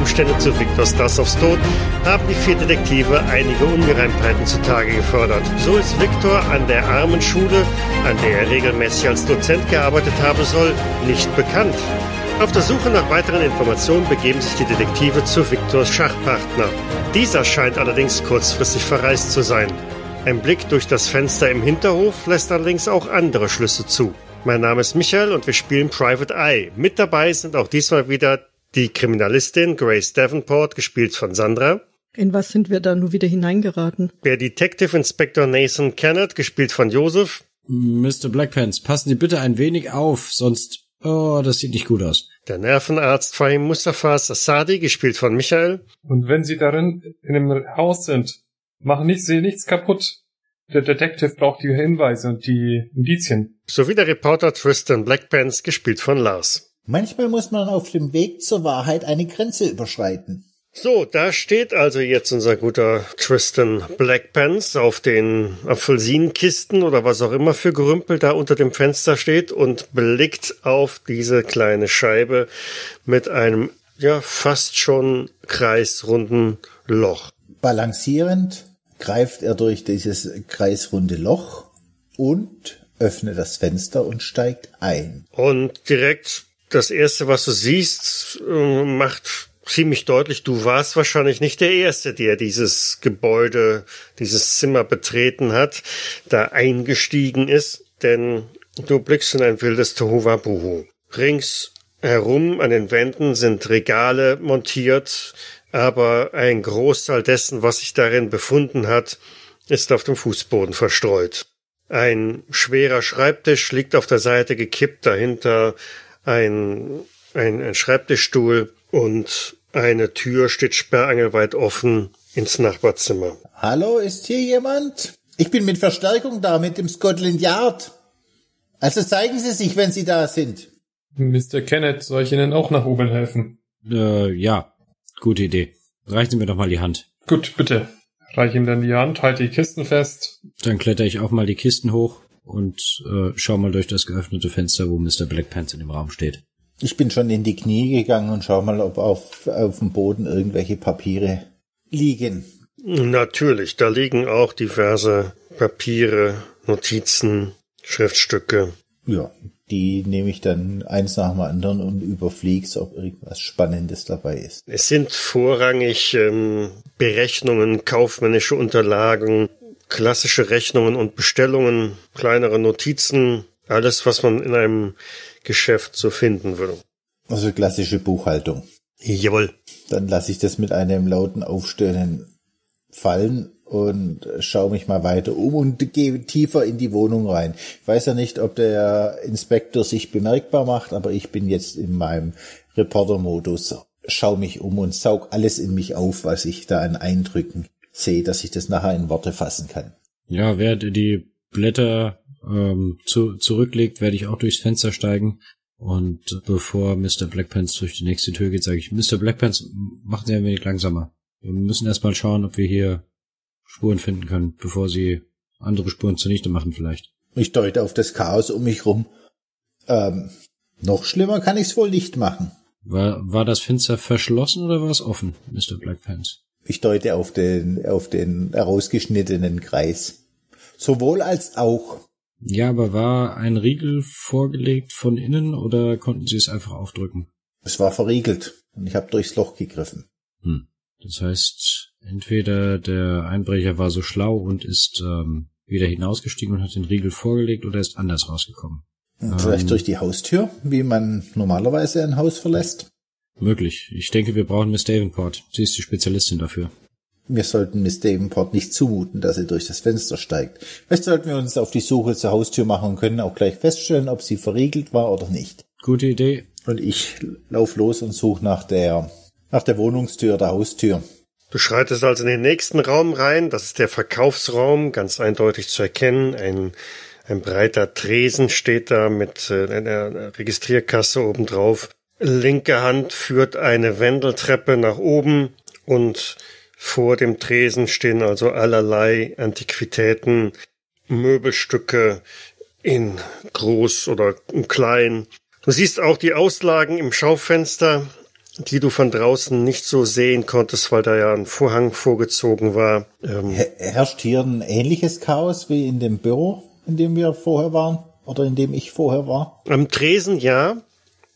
Umstände zu Viktor Stasovs Tod haben die vier Detektive einige Ungereimtheiten zutage gefördert. So ist Viktor an der armen Schule, an der er regelmäßig als Dozent gearbeitet haben soll, nicht bekannt. Auf der Suche nach weiteren Informationen begeben sich die Detektive zu Viktors Schachpartner. Dieser scheint allerdings kurzfristig verreist zu sein. Ein Blick durch das Fenster im Hinterhof lässt allerdings auch andere Schlüsse zu. Mein Name ist Michael und wir spielen Private Eye. Mit dabei sind auch diesmal wieder die Kriminalistin Grace Davenport, gespielt von Sandra. In was sind wir da nur wieder hineingeraten? Der Detective Inspector Nathan Kennett, gespielt von Joseph. Mr. Blackpants, passen Sie bitte ein wenig auf, sonst... Oh, das sieht nicht gut aus. Der Nervenarzt Fahim Mustafa Sassadi, gespielt von Michael. Und wenn Sie darin in dem Haus sind, machen nicht, Sie nichts kaputt. Der Detective braucht die Hinweise und die Indizien. Sowie der Reporter Tristan Blackpants, gespielt von Lars. Manchmal muss man auf dem Weg zur Wahrheit eine Grenze überschreiten. So, da steht also jetzt unser guter Tristan Blackpants auf den Apfelsinenkisten oder was auch immer für Gerümpel da unter dem Fenster steht und blickt auf diese kleine Scheibe mit einem ja fast schon kreisrunden Loch. Balancierend greift er durch dieses kreisrunde Loch und öffnet das Fenster und steigt ein. Und direkt das erste, was du siehst, äh, macht ziemlich deutlich, du warst wahrscheinlich nicht der Erste, der dieses Gebäude, dieses Zimmer betreten hat, da eingestiegen ist, denn du blickst in ein wildes Tohuwabohu. Rings herum an den Wänden sind Regale montiert, aber ein Großteil dessen, was sich darin befunden hat, ist auf dem Fußboden verstreut. Ein schwerer Schreibtisch liegt auf der Seite gekippt, dahinter ein, ein, ein Schreibtischstuhl und eine Tür steht sperrangelweit offen ins Nachbarzimmer. Hallo, ist hier jemand? Ich bin mit Verstärkung da, mit dem Scotland Yard. Also zeigen Sie sich, wenn Sie da sind. Mr. Kenneth, soll ich Ihnen auch nach oben helfen? Äh, ja, gute Idee. Reichen Sie mir doch mal die Hand. Gut, bitte. Reich ihm dann die Hand, halte die Kisten fest. Dann kletter ich auch mal die Kisten hoch und äh, schau mal durch das geöffnete Fenster, wo Mr. Blackpants in dem Raum steht. Ich bin schon in die Knie gegangen und schau mal, ob auf, auf dem Boden irgendwelche Papiere liegen. Natürlich, da liegen auch diverse Papiere, Notizen, Schriftstücke. Ja, die nehme ich dann eins nach dem anderen und überflieg's, ob irgendwas Spannendes dabei ist. Es sind vorrangig ähm, Berechnungen, kaufmännische Unterlagen, klassische Rechnungen und Bestellungen, kleinere Notizen, alles, was man in einem Geschäft so finden würde. Also klassische Buchhaltung. Jawohl. Dann lasse ich das mit einem lauten Aufstöhnen fallen und schaue mich mal weiter um und gehe tiefer in die Wohnung rein. Ich weiß ja nicht, ob der Inspektor sich bemerkbar macht, aber ich bin jetzt in meinem Reporter-Modus. Schau mich um und saug alles in mich auf, was ich da an Eindrücken sehe, dass ich das nachher in Worte fassen kann. Ja, während ihr die Blätter ähm, zu, zurücklegt, werde ich auch durchs Fenster steigen. Und bevor Mr. Blackpants durch die nächste Tür geht, sage ich, Mr. Blackpants, machen Sie ein wenig langsamer. Wir müssen erstmal schauen, ob wir hier Spuren finden können, bevor Sie andere Spuren zunichte machen vielleicht. Ich deute auf das Chaos um mich rum. Ähm, noch schlimmer kann ich's wohl nicht machen. War, war das Fenster verschlossen oder war es offen, Mr. Blackpants? Ich deute auf den, auf den herausgeschnittenen Kreis. Sowohl als auch. Ja, aber war ein Riegel vorgelegt von innen oder konnten Sie es einfach aufdrücken? Es war verriegelt und ich habe durchs Loch gegriffen. Hm. Das heißt, entweder der Einbrecher war so schlau und ist ähm, wieder hinausgestiegen und hat den Riegel vorgelegt oder ist anders rausgekommen. Vielleicht Ähm. durch die Haustür, wie man normalerweise ein Haus verlässt. Möglich. Ich denke, wir brauchen Miss Davenport. Sie ist die Spezialistin dafür. Wir sollten Miss Davenport nicht zumuten, dass sie durch das Fenster steigt. Vielleicht sollten wir uns auf die Suche zur Haustür machen und können auch gleich feststellen, ob sie verriegelt war oder nicht. Gute Idee. Und ich lauf los und suche nach der, nach der Wohnungstür, der Haustür. Du schreitest also in den nächsten Raum rein. Das ist der Verkaufsraum, ganz eindeutig zu erkennen. Ein, ein breiter Tresen steht da mit äh, einer Registrierkasse obendrauf. Linke Hand führt eine Wendeltreppe nach oben und vor dem Tresen stehen also allerlei Antiquitäten, Möbelstücke in groß oder in klein. Du siehst auch die Auslagen im Schaufenster. die du von draußen nicht so sehen konntest, weil da ja ein Vorhang vorgezogen war. Ähm, Her- Herrscht hier ein ähnliches Chaos wie in dem Büro, in dem wir vorher waren? Oder in dem ich vorher war? am Tresen ja,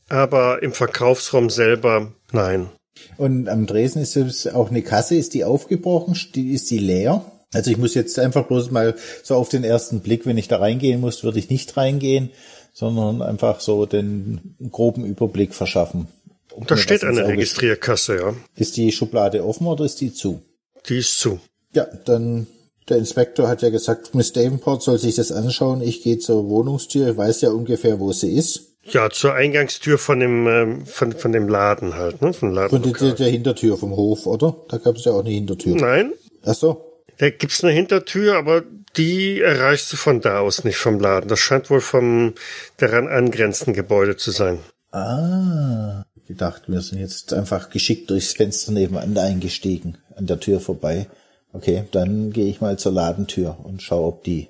aber im Verkaufsraum selber nein. Und am Dresden ist es auch eine Kasse, ist die aufgebrochen, ist die leer? Also ich muss jetzt einfach bloß mal so auf den ersten Blick, wenn ich da reingehen muss, würde ich nicht reingehen, sondern einfach so den groben Überblick verschaffen. Um Da steht eine Registrierkasse, ja. Ist die Schublade offen oder ist die zu? Die ist zu. Ja, dann der Inspektor hat ja gesagt, Miss Davenport soll sich das anschauen. Ich gehe zur Wohnungstür, ich weiß ja ungefähr, wo sie ist. Ja, zur Eingangstür von dem, ähm, von, von dem Laden halt, ne? Von Und der, Ladenlokal. der Hintertür vom Hof, oder? Da gab es ja auch eine Hintertür. Nein, Ach so. da gibt's eine Hintertür, aber die erreichst du von da aus nicht vom Laden. Das scheint wohl vom daran angrenzenden Gebäude zu sein. Ah, gedacht, wir sind jetzt einfach geschickt durchs Fenster nebenan eingestiegen, an der Tür vorbei. Okay, dann gehe ich mal zur Ladentür und schaue, ob die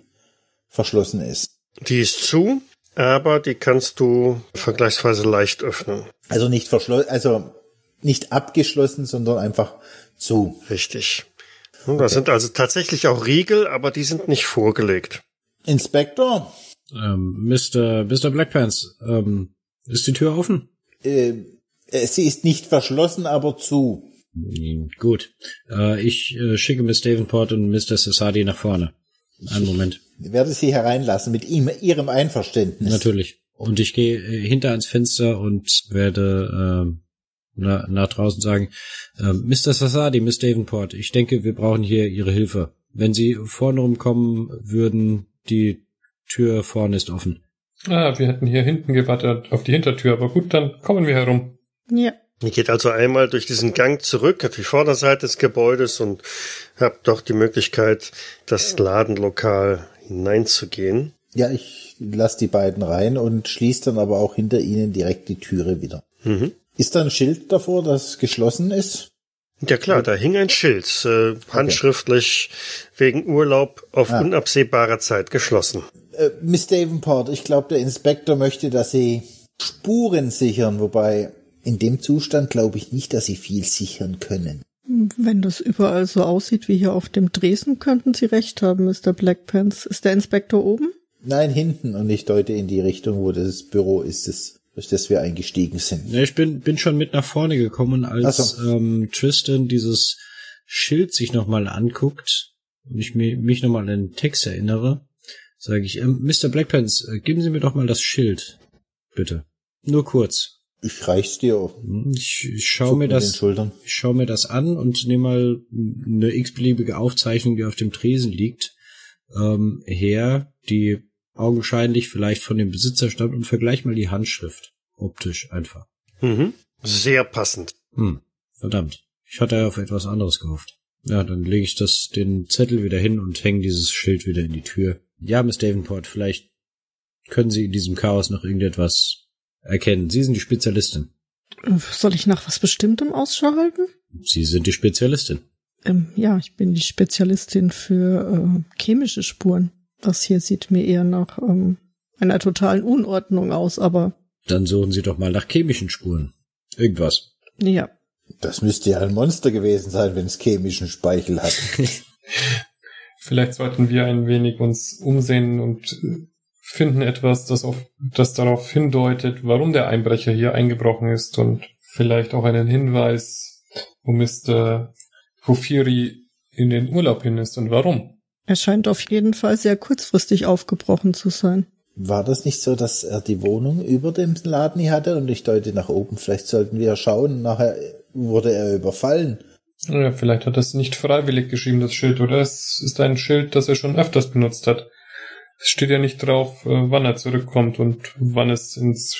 verschlossen ist. Die ist zu, aber die kannst du vergleichsweise leicht öffnen. Also nicht verschlossen, also nicht abgeschlossen, sondern einfach zu. Richtig. Und Da sind also tatsächlich auch Riegel, aber die sind nicht vorgelegt. Inspektor, Ähm, Mr. Mr. Blackpants, ähm, ist die Tür offen? äh, äh, sie ist nicht verschlossen, aber zu. Hm, Gut. Äh, ich äh, schicke Miss Davenport und Mr. Sassadi nach vorne. Einen Moment. Ich werde sie hereinlassen mit ihm, ihrem Einverständnis. Natürlich. Und ich gehe äh, hinter ans Fenster und werde ähm, na, nach draußen sagen, ähm, Mr. Sassadi, Miss Davenport, ich denke, wir brauchen hier Ihre Hilfe. Wenn Sie vorne rumkommen würden, die Tür vorne ist offen. Ah, wir hätten hier hinten gewartet auf die Hintertür, aber gut, dann kommen wir herum. Ja. Ihr geht also einmal durch diesen Gang zurück auf die Vorderseite des Gebäudes und habt doch die Möglichkeit, das Ladenlokal hineinzugehen. Ja, ich lasse die beiden rein und schließe dann aber auch hinter ihnen direkt die Türe wieder. Mhm. Ist da ein Schild davor, das geschlossen ist? Ja klar, da hing ein Schild, äh, handschriftlich wegen Urlaub auf Ah. unabsehbare Zeit geschlossen. Äh, Miss Davenport, ich glaube, der Inspektor möchte, dass Sie Spuren sichern, wobei in dem Zustand glaube ich nicht, dass Sie viel sichern können. Wenn das überall so aussieht wie hier auf dem Dresen, könnten Sie recht haben, Mr. Blackpants. Ist der Inspektor oben? Nein, hinten und ich deute in die Richtung, wo das Büro ist, das, durch das wir eingestiegen sind. Ja, ich bin, bin schon mit nach vorne gekommen, als so. ähm, Tristan dieses Schild sich nochmal anguckt und ich mi- mich nochmal an den Text erinnere, sage ich, ähm, Mr. Blackpants, äh, geben Sie mir doch mal das Schild, bitte. Nur kurz. Ich reich's dir. Hm, Ich, ich schaue Zuck mir das, Schultern. ich schaue mir das an und nehme mal eine x-beliebige Aufzeichnung, die auf dem Tresen liegt, ähm, her, die augenscheinlich vielleicht von dem Besitzer stammt und vergleich mal die Handschrift. Optisch einfach. Mhm. Sehr passend. Hm, verdammt. Ich hatte auf etwas anderes gehofft. Ja, dann lege ich das, den Zettel wieder hin und hänge dieses Schild wieder in die Tür. Ja, Miss Davenport, vielleicht können Sie in diesem Chaos noch irgendetwas erkennen. Sie sind die Spezialistin. Soll ich nach was Bestimmtem Ausschau halten? Sie sind die Spezialistin. Ähm, ja, ich bin die Spezialistin für äh, chemische Spuren. Das hier sieht mir eher nach ähm, einer totalen Unordnung aus, aber Dann suchen Sie doch mal nach chemischen Spuren. Irgendwas. ja. Das müsste ja ein Monster gewesen sein, wenn es chemischen Speichel hat. Vielleicht sollten wir ein wenig uns umsehen und äh, finden etwas, das auf, das darauf hindeutet, warum der Einbrecher hier eingebrochen ist und vielleicht auch einen Hinweis, wo Mr. Hufiri in den Urlaub hin ist und warum. Er scheint auf jeden Fall sehr kurzfristig aufgebrochen zu sein. War das nicht so, dass er die Wohnung über dem Laden hier hatte und ich deute nach oben? Vielleicht sollten wir schauen. Nachher wurde er überfallen. Ja, vielleicht hat er es nicht freiwillig geschrieben, das Schild, oder es ist ein Schild, das er schon öfters benutzt hat. Es steht ja nicht drauf, äh, wann er zurückkommt und wann es ins,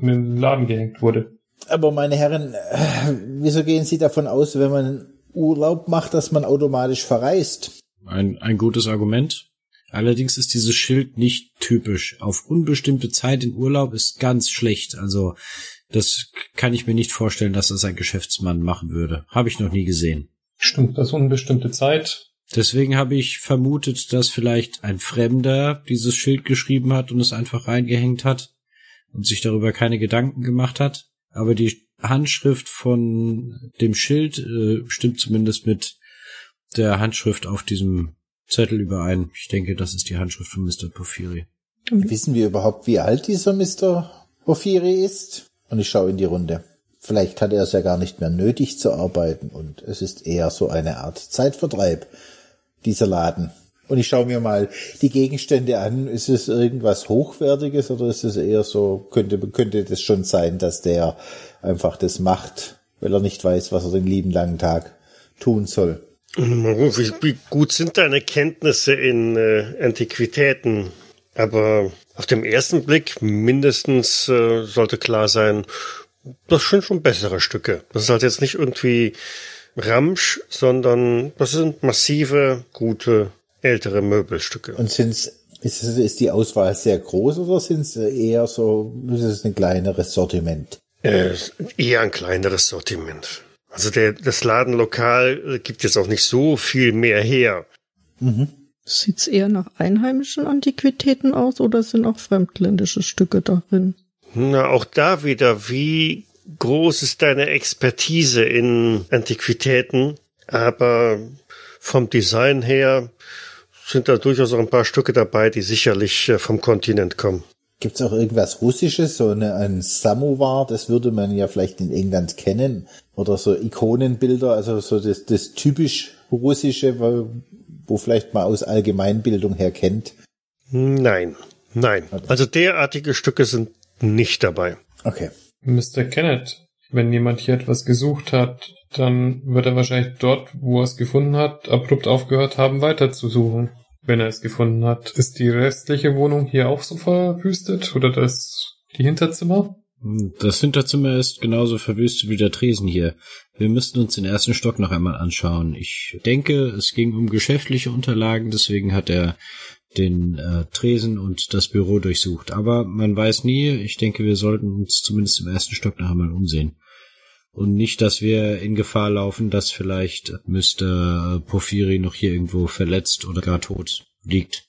in den Laden gehängt wurde. Aber meine Herren, äh, wieso gehen Sie davon aus, wenn man Urlaub macht, dass man automatisch verreist? Ein, ein gutes Argument. Allerdings ist dieses Schild nicht typisch. Auf unbestimmte Zeit in Urlaub ist ganz schlecht. Also das kann ich mir nicht vorstellen, dass das ein Geschäftsmann machen würde. Habe ich noch nie gesehen. Stimmt, das unbestimmte Zeit. Deswegen habe ich vermutet, dass vielleicht ein Fremder dieses Schild geschrieben hat und es einfach reingehängt hat und sich darüber keine Gedanken gemacht hat. Aber die Handschrift von dem Schild äh, stimmt zumindest mit der Handschrift auf diesem Zettel überein. Ich denke, das ist die Handschrift von Mr. Porphyri. Wissen wir überhaupt, wie alt dieser Mr. Porphyri ist? Und ich schaue in die Runde. Vielleicht hat er es ja gar nicht mehr nötig zu arbeiten und es ist eher so eine Art Zeitvertreib, dieser Laden. Und ich schaue mir mal die Gegenstände an. Ist es irgendwas Hochwertiges oder ist es eher so, könnte, könnte das schon sein, dass der einfach das macht, weil er nicht weiß, was er den lieben langen Tag tun soll? Wie, wie gut sind deine Kenntnisse in äh, Antiquitäten? Aber auf dem ersten Blick mindestens äh, sollte klar sein, das sind schon bessere Stücke. Das ist halt jetzt nicht irgendwie Ramsch, sondern das sind massive, gute, ältere Möbelstücke. Und sind's, ist, es- ist die Auswahl sehr groß oder sind es eher so, ist es ein kleineres Sortiment? Äh, eher ein kleineres Sortiment. Also der, das Ladenlokal äh, gibt jetzt auch nicht so viel mehr her. Sieht's eher nach einheimischen Antiquitäten aus oder sind auch fremdländische Stücke darin? Na, auch da wieder, wie groß ist deine Expertise in Antiquitäten? Aber vom Design her sind da durchaus auch ein paar Stücke dabei, die sicherlich äh, vom Kontinent kommen. Gibt's auch irgendwas Russisches, so eine, ein Samovar, das würde man ja vielleicht in England kennen, oder so Ikonenbilder, also so das, das typisch Russische, wo, wo vielleicht mal aus Allgemeinbildung her kennt. Nein, nein. Also derartige Stücke sind nicht dabei. Okay. Mr. Kenneth, wenn jemand hier etwas gesucht hat, dann wird er wahrscheinlich dort, wo er es gefunden hat, abrupt aufgehört haben, weiter zu suchen. Wenn er es gefunden hat. Ist die restliche Wohnung hier auch so verwüstet? Oder das, die Hinterzimmer? Das Hinterzimmer ist genauso verwüstet wie der Tresen hier. Wir müssten uns den ersten Stock noch einmal anschauen. Ich denke, es ging um geschäftliche Unterlagen, deswegen hat er den äh, Tresen und das Büro durchsucht. Aber man weiß nie. Ich denke, wir sollten uns zumindest im ersten Stock noch einmal umsehen. Und nicht, dass wir in Gefahr laufen, dass vielleicht Mr. Porphyri noch hier irgendwo verletzt oder gar tot liegt.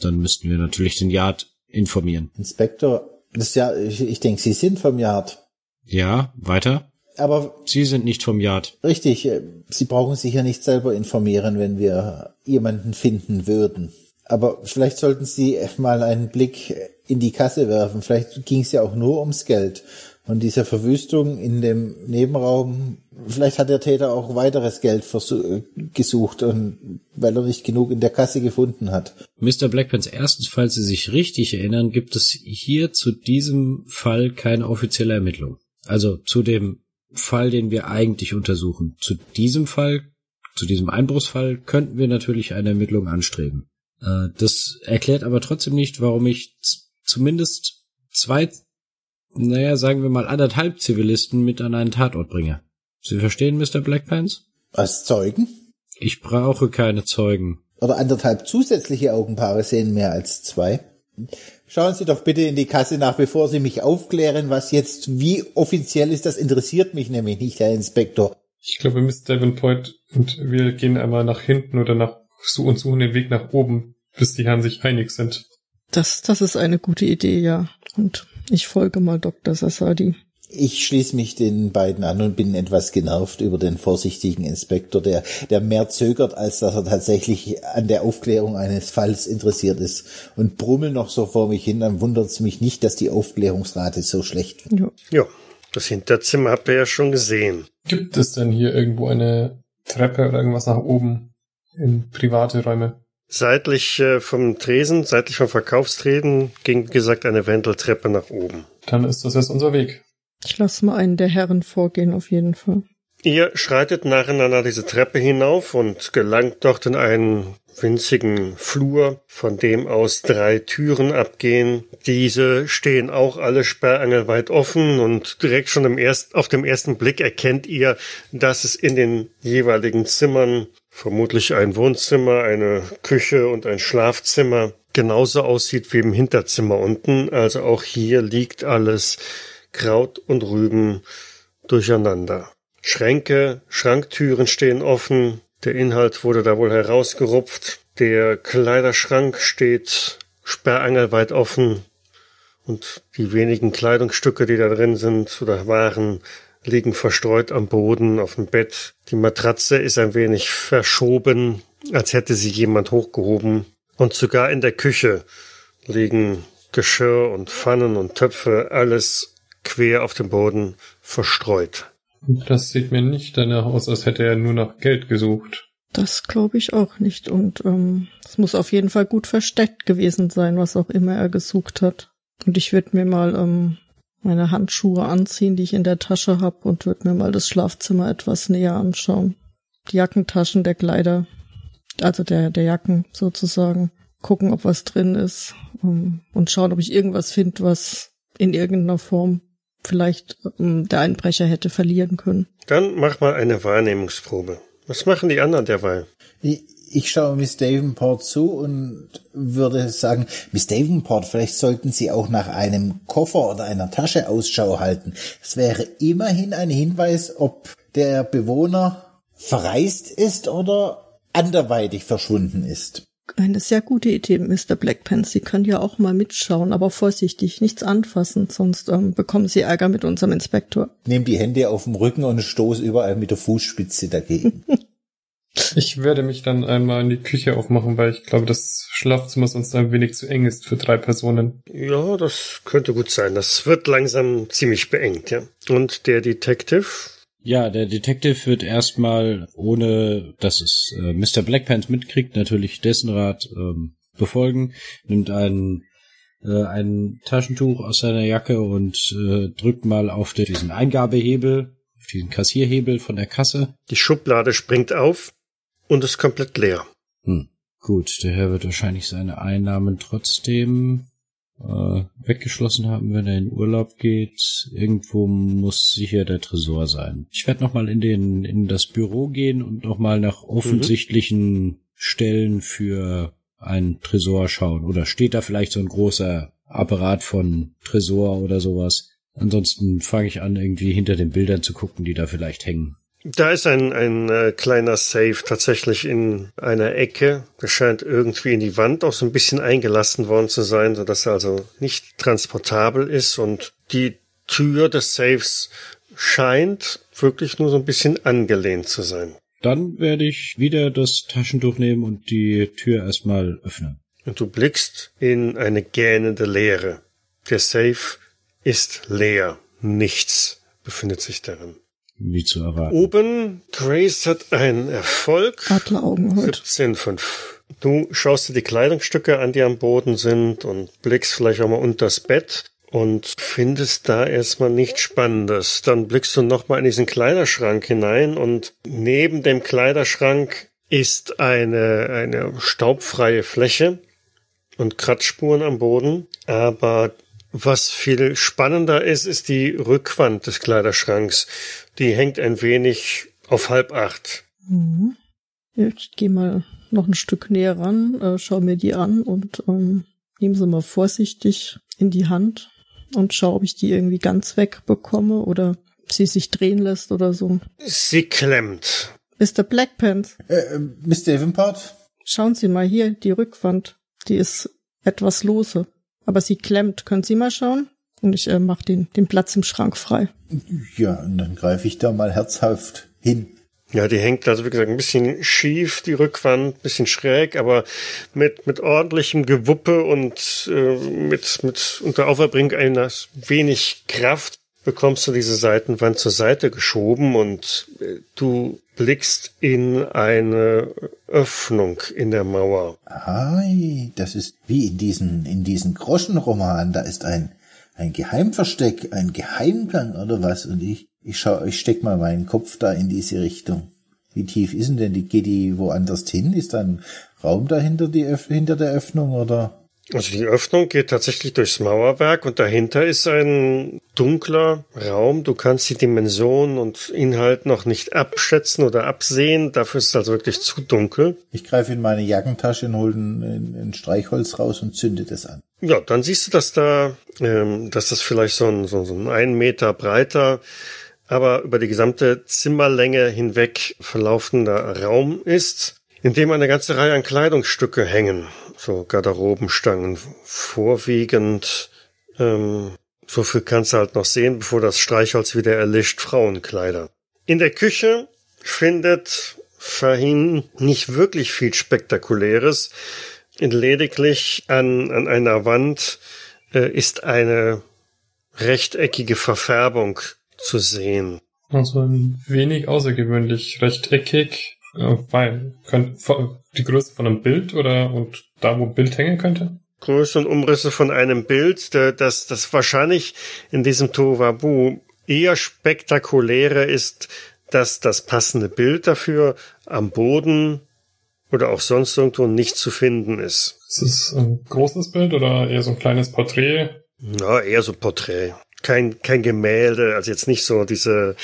Dann müssten wir natürlich den Yard informieren. Inspektor, das ist ja, ich, ich denke, Sie sind vom Yard. Ja, weiter? Aber Sie sind nicht vom Yard. richtig, äh, Sie brauchen sich ja nicht selber informieren, wenn wir jemanden finden würden. Aber vielleicht sollten Sie mal einen Blick in die Kasse werfen. Vielleicht ging es ja auch nur ums Geld. Und diese Verwüstung in dem Nebenraum, vielleicht hat der Täter auch weiteres Geld versu- gesucht und weil er nicht genug in der Kasse gefunden hat. Mr. Blackpants, erstens, falls Sie sich richtig erinnern, gibt es hier zu diesem Fall keine offizielle Ermittlung. Also zu dem Fall, den wir eigentlich untersuchen. Zu diesem Fall, zu diesem Einbruchsfall könnten wir natürlich eine Ermittlung anstreben. Äh, Das erklärt aber trotzdem nicht, warum ich zumindest zwei, naja, sagen wir mal anderthalb Zivilisten mit an einen Tatort bringe. Sie verstehen, Mr. Blackpants? Als Zeugen? Ich brauche keine Zeugen. Oder anderthalb zusätzliche Augenpaare sehen mehr als zwei. Schauen Sie doch bitte in die Kasse nach, bevor Sie mich aufklären, was jetzt wie offiziell ist. Das interessiert mich nämlich nicht, Herr Inspektor. Ich glaube, Miss Davenport und wir gehen einmal nach hinten oder nach so und suchen den Weg nach oben, bis die Herren sich einig sind. Das, das ist eine gute Idee, ja. Und ich folge mal Dr. Sassadi. Ich schließe mich den beiden an und bin etwas genervt über den vorsichtigen Inspektor, der, der mehr zögert, als dass er tatsächlich an der Aufklärung eines Falls interessiert ist. Und brummel noch so vor mich hin, dann wundert es mich nicht, dass die Aufklärungsrate so schlecht wird. Ja. Ja, das Hinterzimmer habt ihr ja schon gesehen. Gibt es denn hier irgendwo eine Treppe oder irgendwas nach oben in private Räume? Seitlich äh, vom Tresen, seitlich vom Verkaufstresen ging, wie gesagt, eine Wendeltreppe nach oben. Dann ist das jetzt unser Weg. Ich lasse mal einen der Herren vorgehen, auf jeden Fall. Ihr schreitet nacheinander diese Treppe hinauf und gelangt dort in einen winzigen Flur, von dem aus drei Türen abgehen. Diese stehen auch alle sperrangelweit offen und direkt schon im erst, auf dem ersten Blick erkennt ihr, dass es in den jeweiligen Zimmern vermutlich ein Wohnzimmer, eine Küche und ein Schlafzimmer genauso aussieht wie im Hinterzimmer unten. Also auch hier liegt alles Kraut und Rüben durcheinander. Schränke, Schranktüren stehen offen, der Inhalt wurde da wohl herausgerupft, der Kleiderschrank steht sperrangelweit offen und die wenigen Kleidungsstücke, die da drin sind oder waren, liegen verstreut am Boden auf dem Bett. Die Matratze ist ein wenig verschoben, als hätte sie jemand hochgehoben. Und sogar in der Küche liegen Geschirr und Pfannen und Töpfe, alles quer auf dem Boden verstreut. Das sieht mir nicht danach aus, als hätte er nur nach Geld gesucht. Das glaube ich auch nicht. Und ähm, es muss auf jeden Fall gut versteckt gewesen sein, was auch immer er gesucht hat. Und ich würde mir mal ähm, meine Handschuhe anziehen, die ich in der Tasche habe, und würde mir mal das Schlafzimmer etwas näher anschauen. Die Jackentaschen der Kleider, also der, der Jacken sozusagen. Gucken, ob was drin ist um, und schauen, ob ich irgendwas finde, was in irgendeiner Form vielleicht um, der Einbrecher hätte verlieren können. Dann mach mal eine Wahrnehmungsprobe. Was machen die anderen derweil? Ich, schaue Miss Davenport zu und würde sagen, Miss Davenport, vielleicht sollten Sie auch nach einem Koffer oder einer Tasche Ausschau halten. Es wäre immerhin ein Hinweis, ob der Bewohner verreist ist oder anderweitig verschwunden ist. Eine sehr gute Idee, Mr. Blackpants. Sie können ja auch mal mitschauen, aber vorsichtig, nichts anfassen, sonst ähm, bekommen Sie Ärger mit unserem Inspektor. Nehm die Hände auf dem Rücken und stoß überall mit der Fußspitze dagegen. Ich werde mich dann einmal in die Küche aufmachen, weil ich glaube, das Schlafzimmer sonst ein wenig zu eng ist für drei Personen. Ja, das könnte gut sein. Das wird langsam ziemlich beengt, ja. Und der Detective? Ja, der Detective wird erstmal, ohne dass es äh, Mr. Blackpants mitkriegt, natürlich dessen Rat ähm, befolgen, nimmt ein äh, ein Taschentuch aus seiner Jacke und äh, drückt mal auf den, diesen Eingabehebel, auf diesen Kassierhebel von der Kasse. Die Schublade springt auf und ist komplett leer. Hm. Gut, der Herr wird wahrscheinlich seine Einnahmen trotzdem äh, weggeschlossen haben, wenn er in Urlaub geht. Irgendwo muss sicher der Tresor sein. Ich werde nochmal in den in das Büro gehen und nochmal nach offensichtlichen mhm. Stellen für einen Tresor schauen. Oder steht da vielleicht so ein großer Apparat von Tresor oder sowas? Ansonsten fange ich an, irgendwie hinter den Bildern zu gucken, die da vielleicht hängen. Da ist ein, ein äh, kleiner Safe tatsächlich in einer Ecke. Der scheint irgendwie in die Wand auch so ein bisschen eingelassen worden zu sein, sodass er also nicht transportabel ist. Und die Tür des Safes scheint wirklich nur so ein bisschen angelehnt zu sein. Dann werde ich wieder das Taschentuch nehmen und die Tür erstmal öffnen. Und du blickst in eine gähnende Leere. Der Safe ist leer. Nichts befindet sich darin. Wie zu erwarten. Oben, Grace hat einen Erfolg. Adleraugen heute. 17,5. Du schaust dir die Kleidungsstücke an, die am Boden sind und blickst vielleicht auch mal unter das Bett und findest da erstmal nichts Spannendes. Dann blickst du nochmal in diesen Kleiderschrank hinein und neben dem Kleiderschrank ist eine, eine staubfreie Fläche und Kratzspuren am Boden, aber was viel spannender ist, ist die Rückwand des Kleiderschranks. Die hängt ein wenig auf halb acht. Mhm. Ich gehe mal noch ein Stück näher ran, äh, schau mir die an und ähm, nehme sie mal vorsichtig in die Hand und schau, ob ich die irgendwie ganz wegbekomme oder sie sich drehen lässt oder so. Sie klemmt. Mr. Blackpants. Äh, Miss Davenport? Schauen Sie mal hier, die Rückwand. Die ist etwas lose. Aber sie klemmt. Können Sie mal schauen? Und ich äh, mache den, den Platz im Schrank frei. Ja, und dann greife ich da mal herzhaft hin. Ja, die hängt also, wie gesagt, ein bisschen schief, die Rückwand, ein bisschen schräg, aber mit, mit ordentlichem Gewuppe und äh, mit, mit unter Auferbringung einer wenig Kraft bekommst du diese Seitenwand zur Seite geschoben und äh, du blickst in eine Öffnung in der Mauer. Ei, das ist wie in diesen, in diesen Groschenroman, da ist ein, ein Geheimversteck, ein Geheimgang oder was und ich, ich schau, ich steck mal meinen Kopf da in diese Richtung. Wie tief ist denn denn die, geht die woanders hin? Ist da ein Raum dahinter, die, hinter der Öffnung oder? Also die Öffnung geht tatsächlich durchs Mauerwerk und dahinter ist ein dunkler Raum. Du kannst die Dimension und Inhalt noch nicht abschätzen oder absehen. Dafür ist es also wirklich zu dunkel. Ich greife in meine Jackentasche und hole ein, ein Streichholz raus und zünde das an. Ja, dann siehst du, dass da, ähm, dass das vielleicht so ein, so, so ein ein Meter breiter, aber über die gesamte Zimmerlänge hinweg verlaufender Raum ist, in dem eine ganze Reihe an Kleidungsstücke hängen so Garderobenstangen, vorwiegend ähm, So viel kannst du halt noch sehen, bevor das Streichholz wieder erlischt. Frauenkleider. In der Küche findet Fahin nicht wirklich viel Spektakuläres. Lediglich an, an einer Wand äh, ist eine rechteckige Verfärbung zu sehen. Also ein wenig außergewöhnlich rechteckig, äh, weil die Größe von einem Bild oder und da wo ein Bild hängen könnte? Größe und Umrisse von einem Bild, das, das wahrscheinlich in diesem Tohuwabu eher spektakulärer ist, dass das passende Bild dafür am Boden oder auch sonst irgendwo nicht zu finden ist. Ist es ein großes Bild oder eher so ein kleines Porträt? Ja, eher so Porträt. Kein, kein Gemälde, also jetzt nicht so diese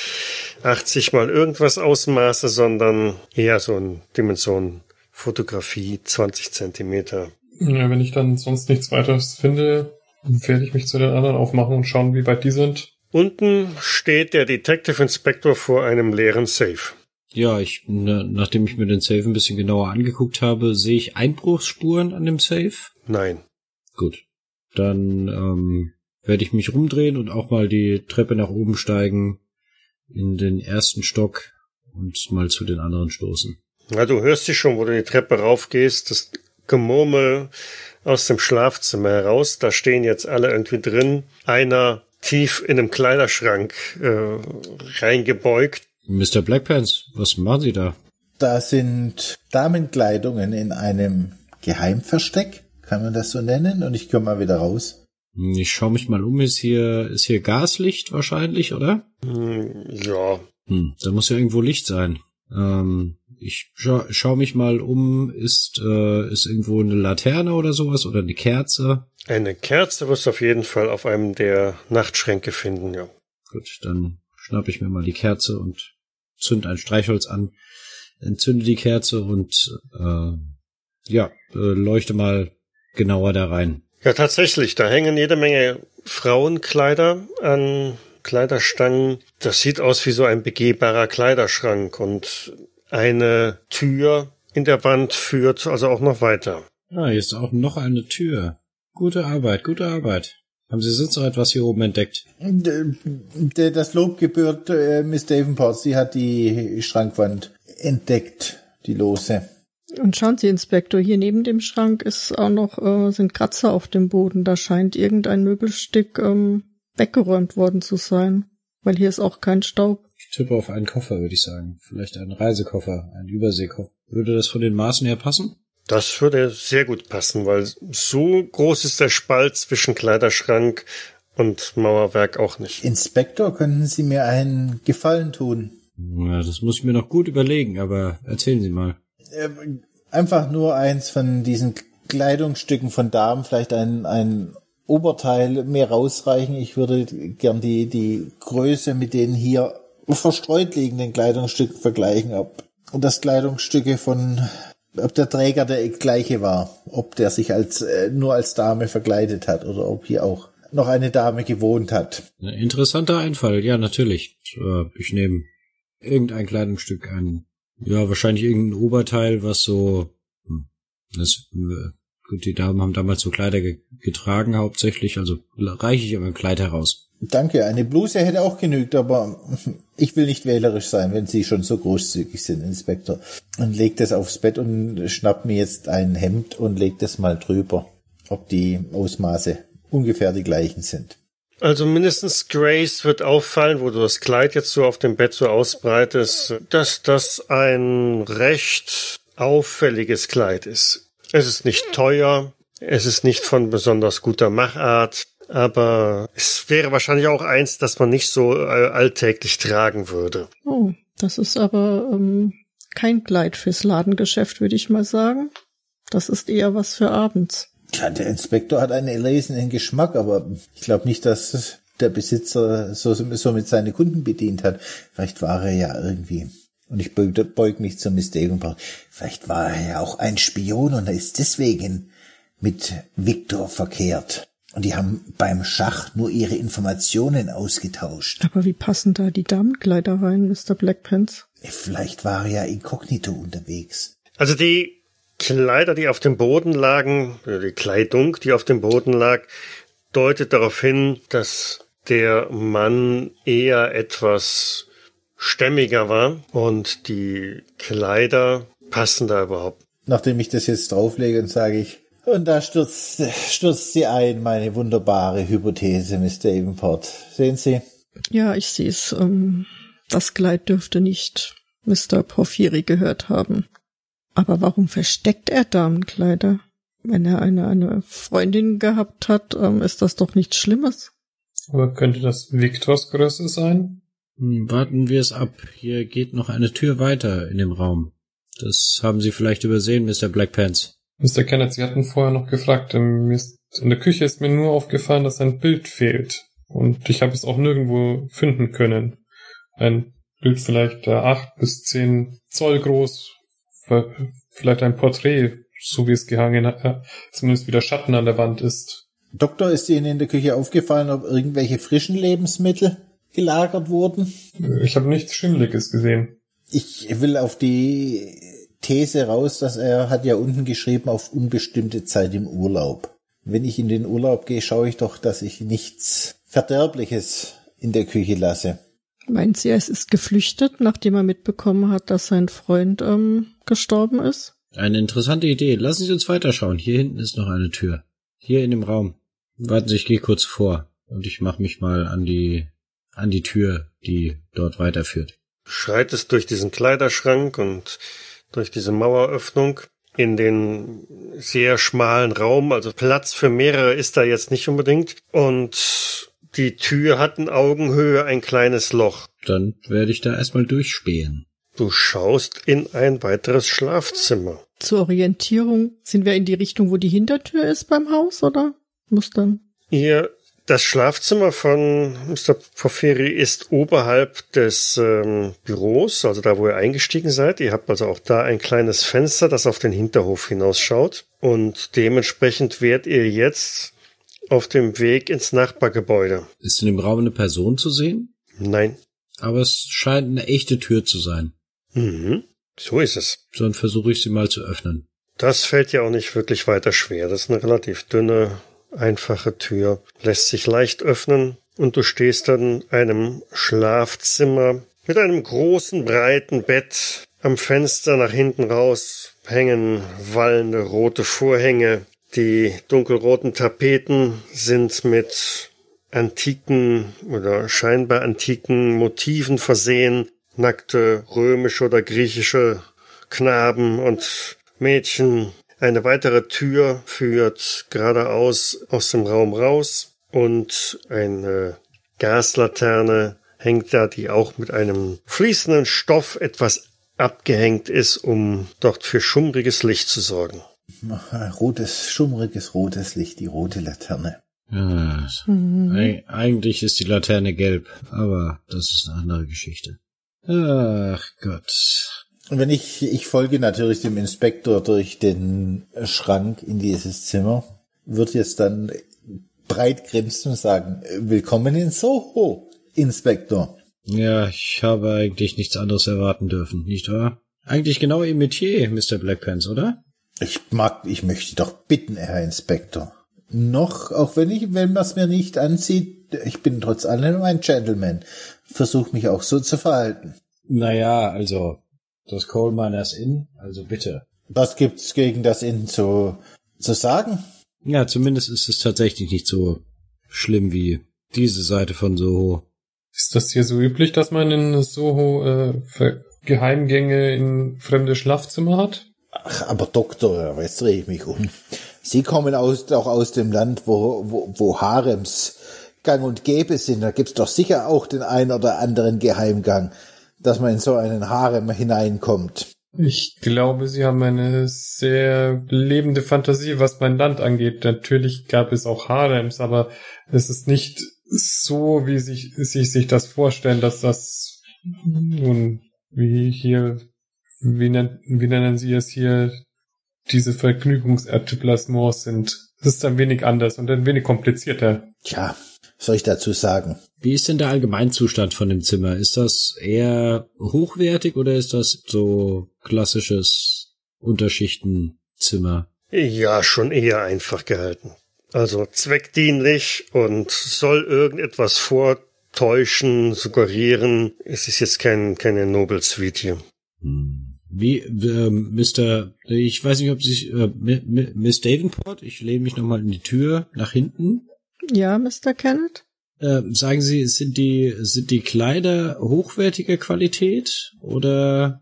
80 mal irgendwas Ausmaße, sondern eher so eine Dimension Fotografie, 20 Zentimeter. Ja, wenn ich dann sonst nichts weiteres finde, werde ich mich zu den anderen aufmachen und schauen, wie weit die sind. Unten steht der Detective Inspector vor einem leeren Safe. Ja, ich, na, nachdem ich mir den Safe ein bisschen genauer angeguckt habe, sehe ich Einbruchsspuren an dem Safe? Nein. Gut. Dann ähm, werde ich mich rumdrehen und auch mal die Treppe nach oben steigen in den ersten Stock und mal zu den anderen stoßen. Ja, du hörst dich schon, wo du die Treppe raufgehst, das Gemurmel aus dem Schlafzimmer heraus. Da stehen jetzt alle irgendwie drin. Einer tief in einem Kleiderschrank äh, reingebeugt. Mr. Blackpants, was machen Sie da? Da sind Damenkleidungen in einem Geheimversteck, kann man das so nennen, und ich komme mal wieder raus. Hm, ich schaue mich mal um, ist hier, ist hier Gaslicht wahrscheinlich, oder? Hm, ja. Hm, da muss ja irgendwo Licht sein. Ähm, ich scha schau mich mal um, ist, äh, ist irgendwo eine Laterne oder sowas oder eine Kerze? Eine Kerze wirst du auf jeden Fall auf einem der Nachtschränke finden, ja. Gut, dann schnapp ich mir mal die Kerze und zünd ein Streichholz an, entzünde die Kerze und äh, ja, äh, leuchte mal genauer da rein. Ja, tatsächlich, da hängen jede Menge Frauenkleider an Kleiderstangen. Das sieht aus wie so ein begehbarer Kleiderschrank und eine Tür in der Wand führt also auch noch weiter. Ah, hier ist auch noch eine Tür. Gute Arbeit, gute Arbeit. Haben Sie sonst noch etwas hier oben entdeckt? Das Lob gebührt äh, Miss Davenport. Sie hat die Schrankwand entdeckt, die lose. Und schauen Sie, Inspektor, hier neben dem Schrank ist auch noch, äh, sind Kratzer auf dem Boden. Da scheint irgendein Möbelstück ähm, weggeräumt worden zu sein. Weil hier ist auch kein Staub. Ich tippe auf einen Koffer, würde ich sagen. Vielleicht einen Reisekoffer, einen Überseekoffer. Würde das von den Maßen her passen? Das würde sehr gut passen, weil so groß ist der Spalt zwischen Kleiderschrank und Mauerwerk auch nicht. Inspektor, könnten Sie mir einen Gefallen tun? Ja, das muss ich mir noch gut überlegen, aber erzählen Sie mal. Ähm, einfach nur eins von diesen Kleidungsstücken von Damen, vielleicht ein, ein Oberteil mehr rausreichen. Ich würde gern die, die Größe mit den hier verstreut liegenden Kleidungsstücken vergleichen, ob das Kleidungsstücke von ob der Träger der gleiche war, ob der sich als äh, nur als Dame verkleidet hat oder ob hier auch noch eine Dame gewohnt hat. Interessanter Einfall, ja natürlich. Äh, ich nehme irgendein Kleidungsstück an. Ja, wahrscheinlich irgendein Oberteil, was so. Hm, das, äh, gut, die Damen haben damals so Kleider ge getragen hauptsächlich, also reiche ich aber ein Kleid heraus. Danke, eine Bluse hätte auch genügt, aber ich will nicht wählerisch sein, wenn Sie schon so großzügig sind, Inspektor. Und legt es aufs Bett und schnappt mir jetzt ein Hemd und legt es mal drüber, ob die Ausmaße ungefähr die gleichen sind. Also mindestens Grace wird auffallen, wo du das Kleid jetzt so auf dem Bett so ausbreitest, dass das ein recht auffälliges Kleid ist. Es ist nicht teuer, es ist nicht von besonders guter Machart, aber es wäre wahrscheinlich auch eins, das man nicht so äh, alltäglich tragen würde. Oh, das ist aber ähm, kein Kleid fürs Ladengeschäft, würde ich mal sagen. Das ist eher was für abends. Ja, der Inspektor hat einen erlesenen Geschmack, aber ich glaube nicht, dass der Besitzer so, so mit seinen Kunden bedient hat. Vielleicht war er ja irgendwie. Und ich beug, beug mich zur Davenport. Vielleicht war er ja auch ein Spion und er ist deswegen mit Victor verkehrt. Und die haben beim Schach nur ihre Informationen ausgetauscht. Aber wie passen da die Damenkleider rein, Mr. Blackpants? Vielleicht war er ja inkognito unterwegs. Also die Kleider, die auf dem Boden lagen, oder die Kleidung, die auf dem Boden lag, deutet darauf hin, dass der Mann eher etwas stämmiger war und die Kleider passen da überhaupt. Nachdem ich das jetzt drauflege und sage ich, und da stürzt, stürzt sie ein, meine wunderbare Hypothese, Mr. Evenport. Sehen Sie? Ja, ich sehe es. Ähm, das Kleid dürfte nicht Mr. Porphyri gehört haben. Aber warum versteckt er Damenkleider? Wenn er eine, eine Freundin gehabt hat, ähm, ist das doch nichts Schlimmes. Aber könnte das Victors Größe sein? Hm, warten wir es ab. Hier geht noch eine Tür weiter in dem Raum. Das haben Sie vielleicht übersehen, Mr. Blackpants. Mr. Kenneth, Sie hatten vorher noch gefragt. ähm, In der Küche ist mir nur aufgefallen, dass ein Bild fehlt. Und ich habe es auch nirgendwo finden können. Ein Bild vielleicht acht bis zehn Zoll groß. Vielleicht ein Porträt, so wie es gehangen hat. Äh, zumindest wie der Schatten an der Wand ist. Doktor, ist Ihnen in der Küche aufgefallen, ob irgendwelche frischen Lebensmittel gelagert wurden? Ich habe nichts Schimmliges gesehen. Ich will auf die These raus, dass er hat ja unten geschrieben auf unbestimmte Zeit im Urlaub. Wenn ich in den Urlaub gehe, schaue ich doch, dass ich nichts Verderbliches in der Küche lasse. Meint sie, es ist geflüchtet, nachdem er mitbekommen hat, dass sein Freund ähm, gestorben ist? Eine interessante Idee. Lassen Sie uns weiterschauen. Hier hinten ist noch eine Tür. Hier in dem Raum. Warten Sie, ich gehe kurz vor und ich mache mich mal an die an die Tür, die dort weiterführt. Schreitest durch diesen Kleiderschrank und durch diese Maueröffnung in den sehr schmalen Raum, also Platz für mehrere ist da jetzt nicht unbedingt. Und die Tür hat in Augenhöhe ein kleines Loch. Dann werde ich da erstmal durchspähen. Du schaust in ein weiteres Schlafzimmer. Zur Orientierung sind wir in die Richtung, wo die Hintertür ist beim Haus, oder? Muss dann. Ihr das Schlafzimmer von Mr. Porphyri ist oberhalb des ähm, Büros, also da, wo ihr eingestiegen seid. Ihr habt also auch da ein kleines Fenster, das auf den Hinterhof hinausschaut. Und dementsprechend werdet ihr jetzt auf dem Weg ins Nachbargebäude. Ist in dem Raum eine Person zu sehen? Nein. Aber es scheint eine echte Tür zu sein. Mhm. So ist es. Dann versuche ich sie mal zu öffnen. Das fällt ja auch nicht wirklich weiter schwer. Das ist eine relativ dünne, einfache Tür, lässt sich leicht öffnen und du stehst dann in einem Schlafzimmer mit einem großen, breiten Bett. Am Fenster nach hinten raus hängen wallende rote Vorhänge. Die dunkelroten Tapeten sind mit antiken oder scheinbar antiken Motiven versehen. Nackte römische oder griechische Knaben und Mädchen eine weitere Tür führt geradeaus aus dem Raum raus und eine Gaslaterne hängt da, die auch mit einem fließenden Stoff etwas abgehängt ist, um dort für schummriges Licht zu sorgen. Rotes, schummriges rotes Licht, die rote Laterne. Ja, mhm. Eigentlich ist die Laterne gelb, aber das ist eine andere Geschichte. Ach Gott. Und wenn ich, ich folge natürlich dem Inspektor durch den Schrank in dieses Zimmer, wird jetzt dann breit grinsen und sagen, willkommen in Soho, Inspektor. Ja, ich habe eigentlich nichts anderes erwarten dürfen, nicht wahr? Eigentlich genau im Metier, Mr. Blackpants, oder? Ich mag, ich möchte doch bitten, Herr Inspektor. Noch, auch wenn ich, wenn man es mir nicht ansieht, ich bin trotz allem ein Gentleman. Versuch mich auch so zu verhalten. Naja, also, das Coal Miners Inn, also bitte. Was gibt's gegen das Inn zu, zu sagen? Ja, zumindest ist es tatsächlich nicht so schlimm wie diese Seite von Soho. Ist das hier so üblich, dass man in Soho äh, Geheimgänge in fremde Schlafzimmer hat? Ach, aber Doktor, jetzt drehe ich mich um. Sie kommen aus, auch aus dem Land, wo, wo, wo Harems gang und gäbe sind. Da gibt's doch sicher auch den ein oder anderen Geheimgang dass man in so einen Harem hineinkommt. Ich glaube, Sie haben eine sehr lebende Fantasie, was mein Land angeht. Natürlich gab es auch Harems, aber es ist nicht so, wie sich, sich, sich das vorstellen, dass das nun, wie hier, wie, nennen, wie nennen Sie es hier, diese Vergnügungserteplassements sind. Das ist ein wenig anders und ein wenig komplizierter. Tja, soll ich dazu sagen? Wie ist denn der Allgemeinzustand von dem Zimmer? Ist das eher hochwertig oder ist das so klassisches Unterschichtenzimmer? Ja, schon eher einfach gehalten. Also zweckdienlich und soll irgendetwas vortäuschen, suggerieren. Es ist jetzt kein, keine Noble Suite hier. Hm. Wie, äh, Mr., ich weiß nicht, ob Sie, äh, Miss Davenport, ich lehne mich nochmal in die Tür nach hinten. Ja, Mr. Kenneth? Äh, sagen Sie, sind die, sind die Kleider hochwertiger Qualität oder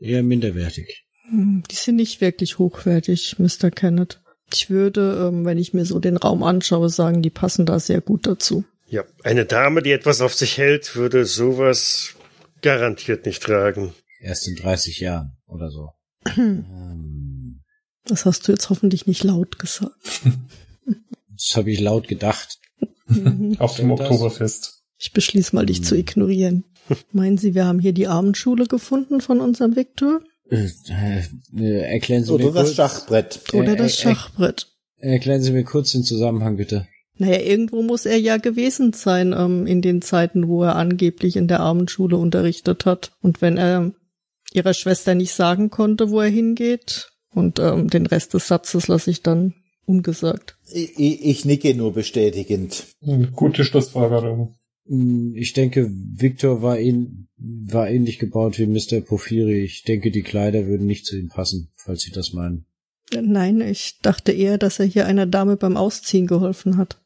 eher minderwertig? Hm, die sind nicht wirklich hochwertig, Mr. Kenneth. Ich würde, ähm, wenn ich mir so den Raum anschaue, sagen, die passen da sehr gut dazu. Ja, eine Dame, die etwas auf sich hält, würde sowas garantiert nicht tragen. Erst in 30 Jahren oder so. ähm. Das hast du jetzt hoffentlich nicht laut gesagt. das habe ich laut gedacht. Auf dem Oktoberfest. Ich beschließe mal, dich hm. zu ignorieren. Meinen Sie, wir haben hier die Abendschule gefunden von unserem Viktor? Äh, äh, erklären Sie Oder mir das kurz, Schachbrett. Oder das Schachbrett. Erklären Sie mir kurz den Zusammenhang, bitte. Naja, irgendwo muss er ja gewesen sein ähm, in den Zeiten, wo er angeblich in der Abendschule unterrichtet hat. Und wenn er ihrer Schwester nicht sagen konnte, wo er hingeht, und ähm, den Rest des Satzes lasse ich dann ungesagt. Ich, ich nicke nur bestätigend. Gute Schlussfolgerung. Hm, ich denke, Victor war, ihn, war ähnlich gebaut wie Mr. Porphyri. Ich denke, die Kleider würden nicht zu ihm passen, falls Sie das meinen. Nein, ich dachte eher, dass er hier einer Dame beim Ausziehen geholfen hat.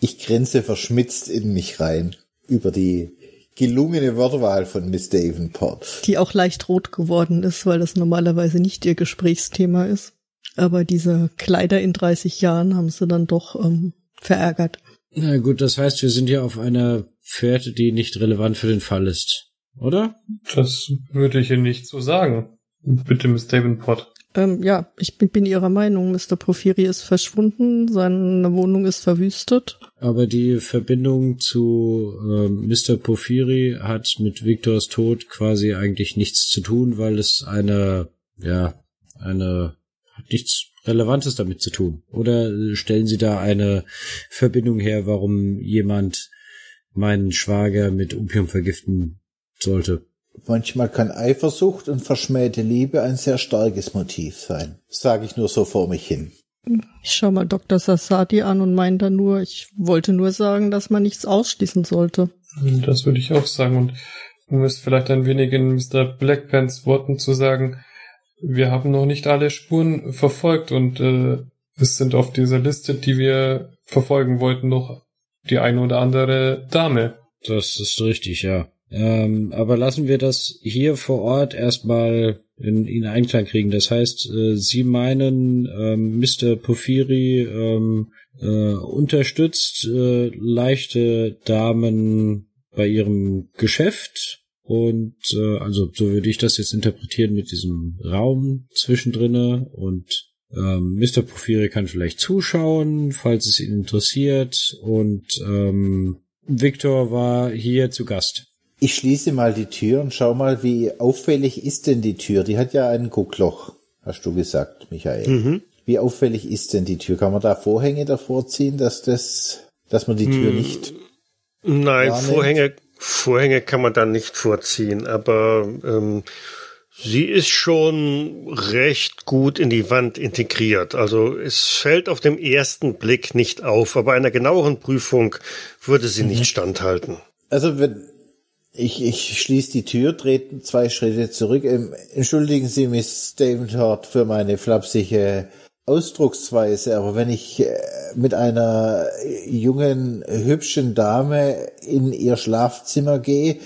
Ich grinse verschmitzt in mich rein über die gelungene Wortwahl von Miss Davenport. Die auch leicht rot geworden ist, weil das normalerweise nicht ihr Gesprächsthema ist. Aber diese Kleider in 30 Jahren haben sie dann doch ähm, verärgert. Na gut, das heißt, wir sind ja auf einer Fährte, die nicht relevant für den Fall ist, oder? Das würde ich Ihnen nicht so sagen. Bitte, Miss Davenport. Ähm, ja, ich bin, bin Ihrer Meinung. Mr. Porphyri ist verschwunden, seine Wohnung ist verwüstet. Aber die Verbindung zu äh, Mr. Porphyri hat mit Victors Tod quasi eigentlich nichts zu tun, weil es eine, ja, eine, hat nichts Relevantes damit zu tun. Oder stellen Sie da eine Verbindung her, warum jemand meinen Schwager mit Opium vergiften sollte? Manchmal kann Eifersucht und verschmähte Liebe ein sehr starkes Motiv sein. Sage ich nur so vor mich hin. Ich schau mal Dr. Sassadi an und meine dann nur, ich wollte nur sagen, dass man nichts ausschließen sollte. Das würde ich auch sagen. Und um es vielleicht ein wenig in Mr. Blackpants Worten zu sagen, wir haben noch nicht alle Spuren verfolgt und äh, es sind auf dieser Liste, die wir verfolgen wollten, noch die eine oder andere Dame. Das ist richtig, ja. Ähm, aber lassen wir das hier vor Ort erstmal in, in Einklang kriegen. Das heißt, äh, Sie meinen, ähm, Mr. Porphyri ähm, äh, unterstützt äh, leichte Damen bei ihrem Geschäft und äh, also so würde ich das jetzt interpretieren mit diesem Raum zwischendrinne und ähm, Mr. Porphyri kann vielleicht zuschauen, falls es ihn interessiert und ähm, Victor war hier zu Gast. Ich schließe mal die Tür und schau mal, wie auffällig ist denn die Tür? Die hat ja ein Guckloch, hast du gesagt, Michael. Mhm. Wie auffällig ist denn die Tür? Kann man da Vorhänge davor ziehen, dass das, dass man die Tür hm. nicht? Nein, wahrnimmt? Vorhänge, Vorhänge kann man da nicht vorziehen, aber ähm, sie ist schon recht gut in die Wand integriert. Also es fällt auf dem ersten Blick nicht auf, aber einer genaueren Prüfung würde sie mhm. nicht standhalten. Also wenn ich, ich schließe die Tür, trete zwei Schritte zurück. Ähm, entschuldigen Sie, Miss Davenport, für meine flapsige Ausdrucksweise, aber wenn ich äh, mit einer jungen, hübschen Dame in ihr Schlafzimmer gehe,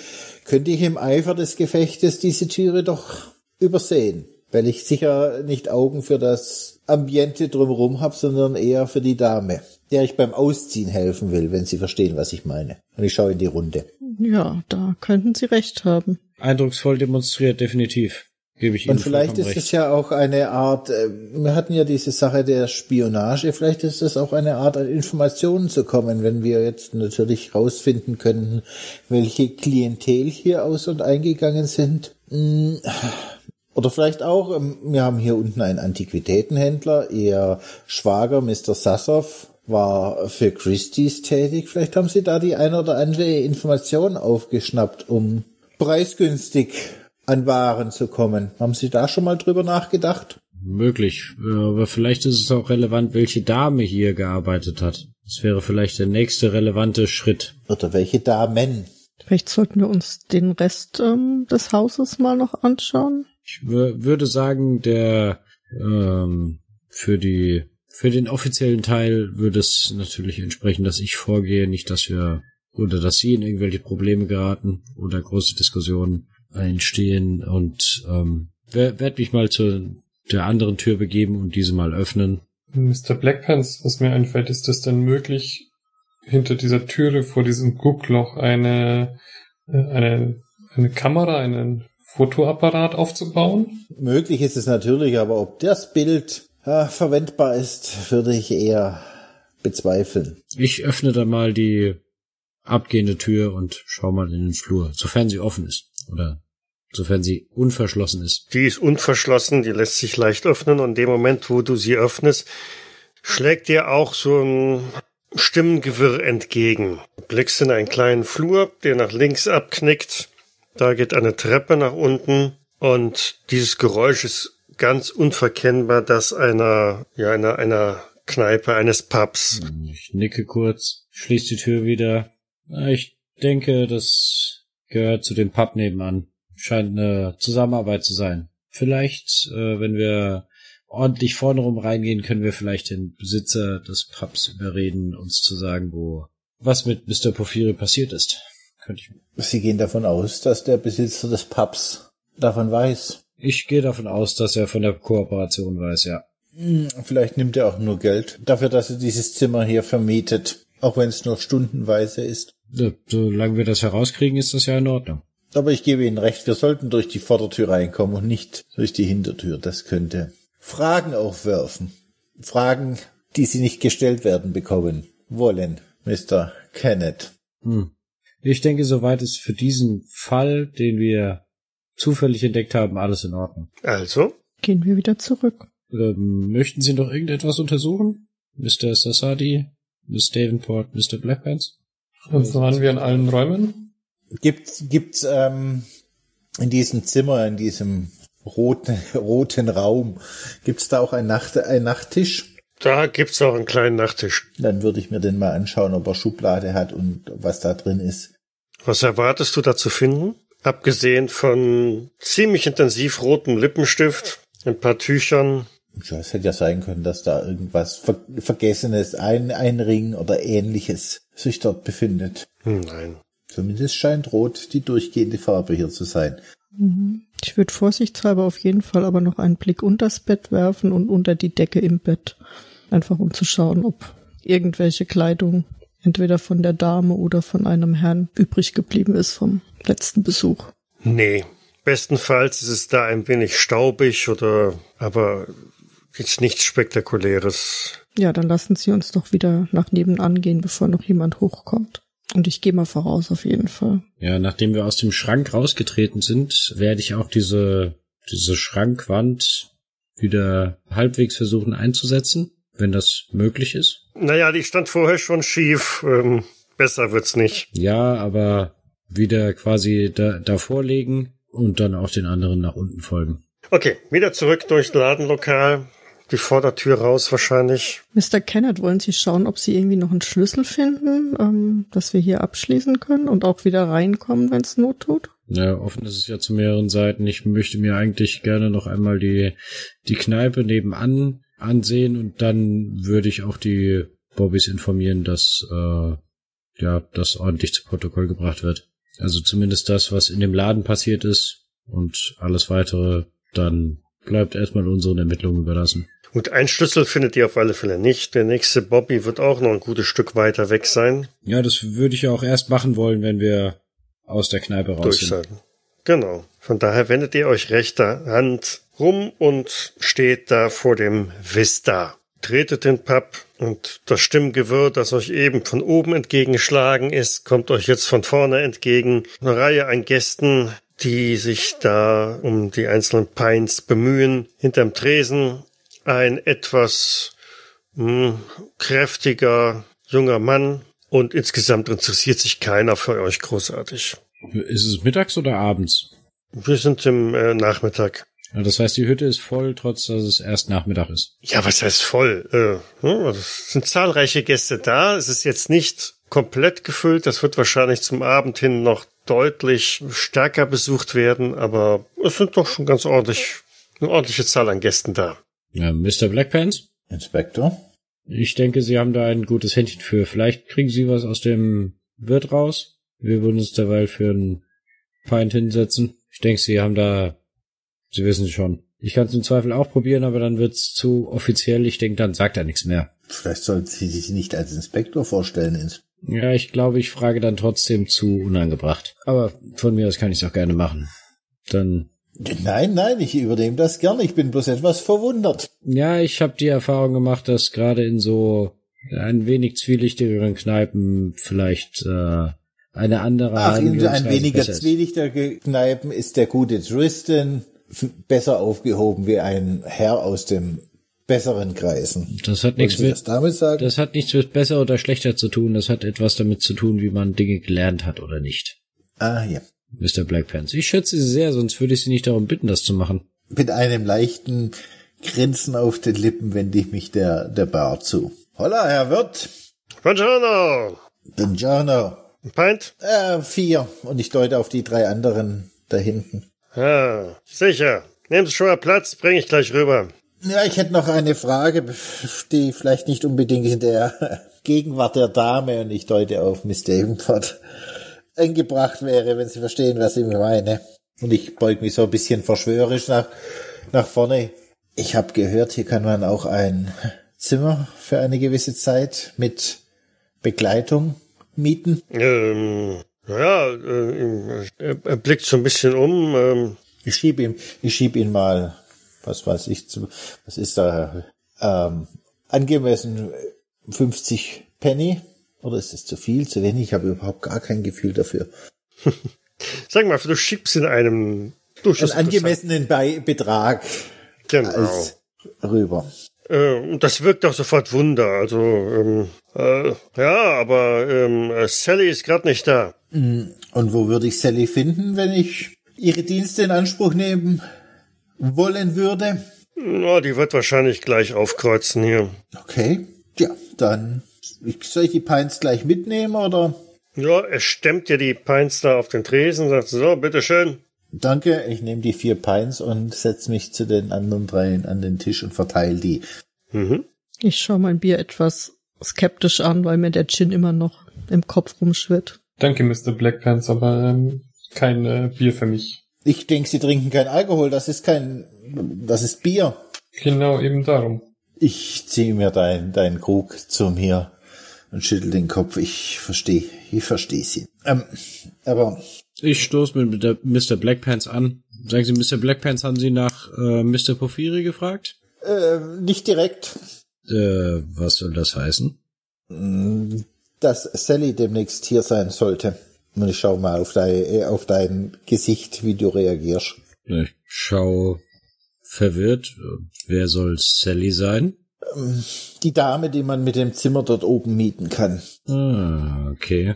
könnte ich im Eifer des Gefechtes diese Türe doch übersehen, weil ich sicher nicht Augen für das Ambiente drumherum habe, sondern eher für die Dame, der ich beim Ausziehen helfen will, wenn Sie verstehen, was ich meine. Und ich schaue in die Runde. Ja, da könnten Sie recht haben. Eindrucksvoll demonstriert, definitiv. Gebe ich Ihnen Und vielleicht ist recht. es ja auch eine Art, äh, wir hatten ja diese Sache der Spionage, vielleicht ist es auch eine Art, an Informationen zu kommen, wenn wir jetzt natürlich rausfinden können, welche Klientel hier aus und eingegangen sind. Hm. Oder vielleicht auch, ähm, wir haben hier unten einen Antiquitätenhändler, ihr Schwager, Mr. Sassoff, war für Christie's tätig. Vielleicht haben Sie da die eine oder andere Information aufgeschnappt, um preisgünstig an Waren zu kommen. Haben Sie da schon mal drüber nachgedacht? Möglich. Aber vielleicht ist es auch relevant, welche Dame hier gearbeitet hat. Das wäre vielleicht der nächste relevante Schritt. Oder welche Damen. Vielleicht sollten wir uns den Rest ähm, des Hauses mal noch anschauen. Ich würde sagen, der ähm, für die für den offiziellen Teil würde es natürlich entsprechen, dass ich vorgehe, nicht dass wir oder dass sie in irgendwelche Probleme geraten oder große Diskussionen entstehen und ähm, werde mich mal zu der anderen Tür begeben und diese mal öffnen. Mr. Blackpants, was mir einfällt, ist es denn möglich, hinter dieser Türe vor diesem Guckloch eine, äh, eine, eine Kamera, einen Fotoapparat aufzubauen? Möglich ist es natürlich, aber ob das Bild äh, verwendbar ist, würde ich eher bezweifeln. Ich öffne da mal die abgehende Tür und schau mal in den Flur, sofern sie offen ist oder sofern sie unverschlossen ist. Die ist unverschlossen, die lässt sich leicht öffnen und in dem Moment, wo du sie öffnest, schlägt dir auch so ein Stimmengewirr entgegen. Du blickst in einen kleinen Flur, der nach links abknickt. Da geht eine Treppe nach unten und dieses Geräusch ist ganz unverkennbar das einer, ja, einer, einer Kneipe, eines Pubs. Ich nicke kurz, schließe die Tür wieder. Ich denke, das gehört zu dem Pub nebenan. Scheint eine Zusammenarbeit zu sein. Vielleicht, äh, wenn wir ordentlich vorne rum reingehen, können wir vielleicht den Besitzer des Pubs überreden, uns zu sagen, wo was mit Mr. Porphyri passiert ist. Könnte ich. Sie gehen davon aus, dass der Besitzer des Pubs davon weiß. Ich gehe davon aus, dass er von der Kooperation weiß, ja. Hm, vielleicht nimmt er auch nur Geld dafür, dass er dieses Zimmer hier vermietet, auch wenn es nur stundenweise ist. Solange wir das herauskriegen, ist das ja in Ordnung. Aber ich gebe Ihnen recht, wir sollten durch die Vordertür reinkommen und nicht durch die Hintertür. Das könnte Fragen aufwerfen. Fragen, die Sie nicht gestellt werden bekommen wollen, Mr. Kenneth. Hm. Ich denke, soweit ist für diesen Fall, den wir zufällig entdeckt haben, alles in Ordnung. Also? Gehen wir wieder zurück. Ähm, möchten Sie noch irgendetwas untersuchen? Mr. Sassadi, Miss Davenport, Mr. Blackpants? Und waren wir in allen Räumen? Gibt's, gibt's ähm, in diesem Zimmer, in diesem roten, roten Raum, gibt's da auch ein, Nacht, ein Nachttisch? Da gibt's auch einen kleinen Nachttisch. Dann würde ich mir den mal anschauen, ob er Schublade hat und was da drin ist. Was erwartest du da zu finden? Abgesehen von ziemlich intensiv rotem Lippenstift, ein paar Tüchern. Ja, es hätte ja sein können, dass da irgendwas Ver Vergessenes, ein, ein Ring oder ähnliches sich dort befindet. Hm, nein. Zumindest scheint rot die durchgehende Farbe hier zu sein. Mhm. Ich würde vorsichtshalber auf jeden Fall aber noch einen Blick unters Bett werfen und unter die Decke im Bett. Einfach um zu schauen, ob irgendwelche Kleidung entweder von der Dame oder von einem Herrn übrig geblieben ist vom letzten Besuch. Nee. Bestenfalls ist es da ein wenig staubig oder aber jetzt nichts Spektakuläres. Ja, dann lassen Sie uns doch wieder nach nebenan gehen, bevor noch jemand hochkommt. Und ich gehe mal voraus auf jeden Fall. Ja, nachdem wir aus dem Schrank rausgetreten sind, werde ich auch diese, diese Schrankwand wieder halbwegs versuchen einzusetzen, wenn das möglich ist. Naja, die stand vorher schon schief. Ähm, besser wird's nicht. Ja, aber wieder quasi da, davor legen und dann auch den anderen nach unten folgen. Okay, wieder zurück durchs Ladenlokal. Die Vordertür raus wahrscheinlich. Mr. Kenneth, wollen Sie schauen, ob Sie irgendwie noch einen Schlüssel finden, ähm, dass wir hier abschließen können und auch wieder reinkommen, wenn es Not tut? Ja, offen ist es ja zu mehreren Seiten. Ich möchte mir eigentlich gerne noch einmal die, die Kneipe nebenan ansehen und dann würde ich auch die Bobbys informieren, dass äh, ja das ordentlich zu Protokoll gebracht wird. Also zumindest das, was in dem Laden passiert ist und alles weitere dann bleibt erstmal unseren Ermittlungen überlassen. Gut, ein Schlüssel findet ihr auf alle Fälle nicht. Der nächste Bobby wird auch noch ein gutes Stück weiter weg sein. Ja, das würde ich ja auch erst machen wollen, wenn wir aus der Kneipe raus sind. Durchsagen. Genau. Von daher wendet ihr euch rechter Hand rum und steht da vor dem Vista. Tretet den Pub und das Stimmgewirr, das euch eben von oben entgegengeschlagen ist, kommt euch jetzt von vorne entgegen. Eine Reihe an Gästen, die sich da um die einzelnen Pints bemühen. Hinterm Tresen ein etwas mh, hm, kräftiger junger Mann und insgesamt interessiert sich keiner für euch großartig. Ist es mittags oder abends? Wir sind im äh, Nachmittag. Ja, das heißt, die Hütte ist voll, trotz dass es erst Nachmittag ist. Ja, was heißt voll? Äh, hm, also es sind zahlreiche Gäste da. Es ist jetzt nicht komplett gefüllt. Das wird wahrscheinlich zum Abend hin noch deutlich stärker besucht werden, aber es sind doch schon ganz ordentlich, eine ordentliche Zahl an Gästen da. Ja, Mr. Blackpants? Inspektor? Ich denke, Sie haben da ein gutes Händchen für. Vielleicht kriegen Sie was aus dem Wirt raus. Wir würden uns derweil für ein Pint hinsetzen. Ich denke, Sie haben da, Sie wissen schon. Ich kann es im Zweifel auch probieren, aber dann wird's zu offiziell. Ich denke, dann sagt er nichts mehr. Vielleicht sollten Sie sich nicht als Inspektor vorstellen. Ins Ja, ich glaube, ich frage dann trotzdem zu unangebracht. Aber von mir aus kann ich es auch gerne machen. Dann, Nein, nein, ich übernehme das gerne. Ich bin bloß etwas verwundert. ja, ich habe die Erfahrung gemacht, dass gerade in so ein wenig zwielichtigeren Kneipen vielleicht äh, eine andere Ach, in ein Herangehensweise weniger zwielichtiger Kneipen ist der gute Tristan besser aufgehoben wie ein Herr aus dem besseren Kreisen. Das hat nichts mit das damit sagen? Das hat nichts mit besser oder schlechter zu tun. Das hat etwas damit zu tun, wie man Dinge gelernt hat oder nicht. ah, ja. Mr. Blackpants. Ich schätze Sie sehr, sonst würde ich Sie nicht darum bitten, das zu machen. Mit einem leichten Grinsen auf den Lippen wende ich mich der, der Bar zu. Holla, Herr Wirt. Buongiorno! Buongiorno. Ein Pint? Äh, vier. Und ich deute auf die drei anderen da hinten. Ja, sicher. Nehmen Sie schon mal Platz, bringe ich gleich rüber. Ja, ich hätte noch eine Frage, die vielleicht nicht unbedingt in der Gegenwart der Dame, und ich deute auf Miss Davenport, angebracht wäre, wenn Sie verstehen, was ich meine. Und ich beug mich so ein bisschen verschwörerisch nach, nach vorne. Ich habe gehört, hier kann man auch ein Zimmer für eine gewisse Zeit mit Begleitung mieten. Ähm, ja, äh, er, er blickt so ein bisschen um. Ähm, Ich schieb ihm, ich schieb ihn mal, was weiß ich, zu, was ist da, ähm, angemessen 50 Penny? Oder ist es zu viel, zu wenig? Ich habe überhaupt gar kein Gefühl dafür. sag mal, du schiebst in einem durchaus Einen angemessenen Bei Betrag Genau. rüber. Äh, und das wirkt auch sofort Wunder. Also, ähm, äh, ja, aber ähm, äh, Sally ist gerade nicht da. Und wo würde ich Sally finden, wenn ich ihre Dienste in Anspruch nehmen wollen würde? Na, die wird wahrscheinlich gleich aufkreuzen hier. Okay, ja, dann soll ich die Pints gleich mitnehmen oder? Ja, er stemmt dir die Pints da auf den Tresen, sagt so, bitteschön. Danke, ich nehme die vier Pints und setze mich zu den anderen dreien an den Tisch und verteile die. Mhm. Ich schaue mein Bier etwas skeptisch an, weil mir der Gin immer noch im Kopf rumschwirrt. Danke, Mr. Blackpants, aber ähm, kein äh, Bier für mich. Ich denke, sie trinken kein Alkohol, das ist kein, das ist Bier. Genau eben darum. Ich ziehe mir dein, dein Krug zu mir und schüttel den Kopf. Ich verstehe, ich verstehe sie. Ähm, aber Ich stoße mit der Mr. Blackpants an. Sagen Sie, Mr. Blackpants, haben Sie nach äh, Mr. Porphyri gefragt? äh, nicht direkt, Äh, was soll das heißen? mm, dass Sally demnächst hier sein sollte. Und ich schau mal auf dein, äh, auf dein Gesicht, wie du reagierst. Ich schau verwirrt. Wer soll Sally sein? Die Dame, die man mit dem Zimmer dort oben mieten kann. Ah, okay.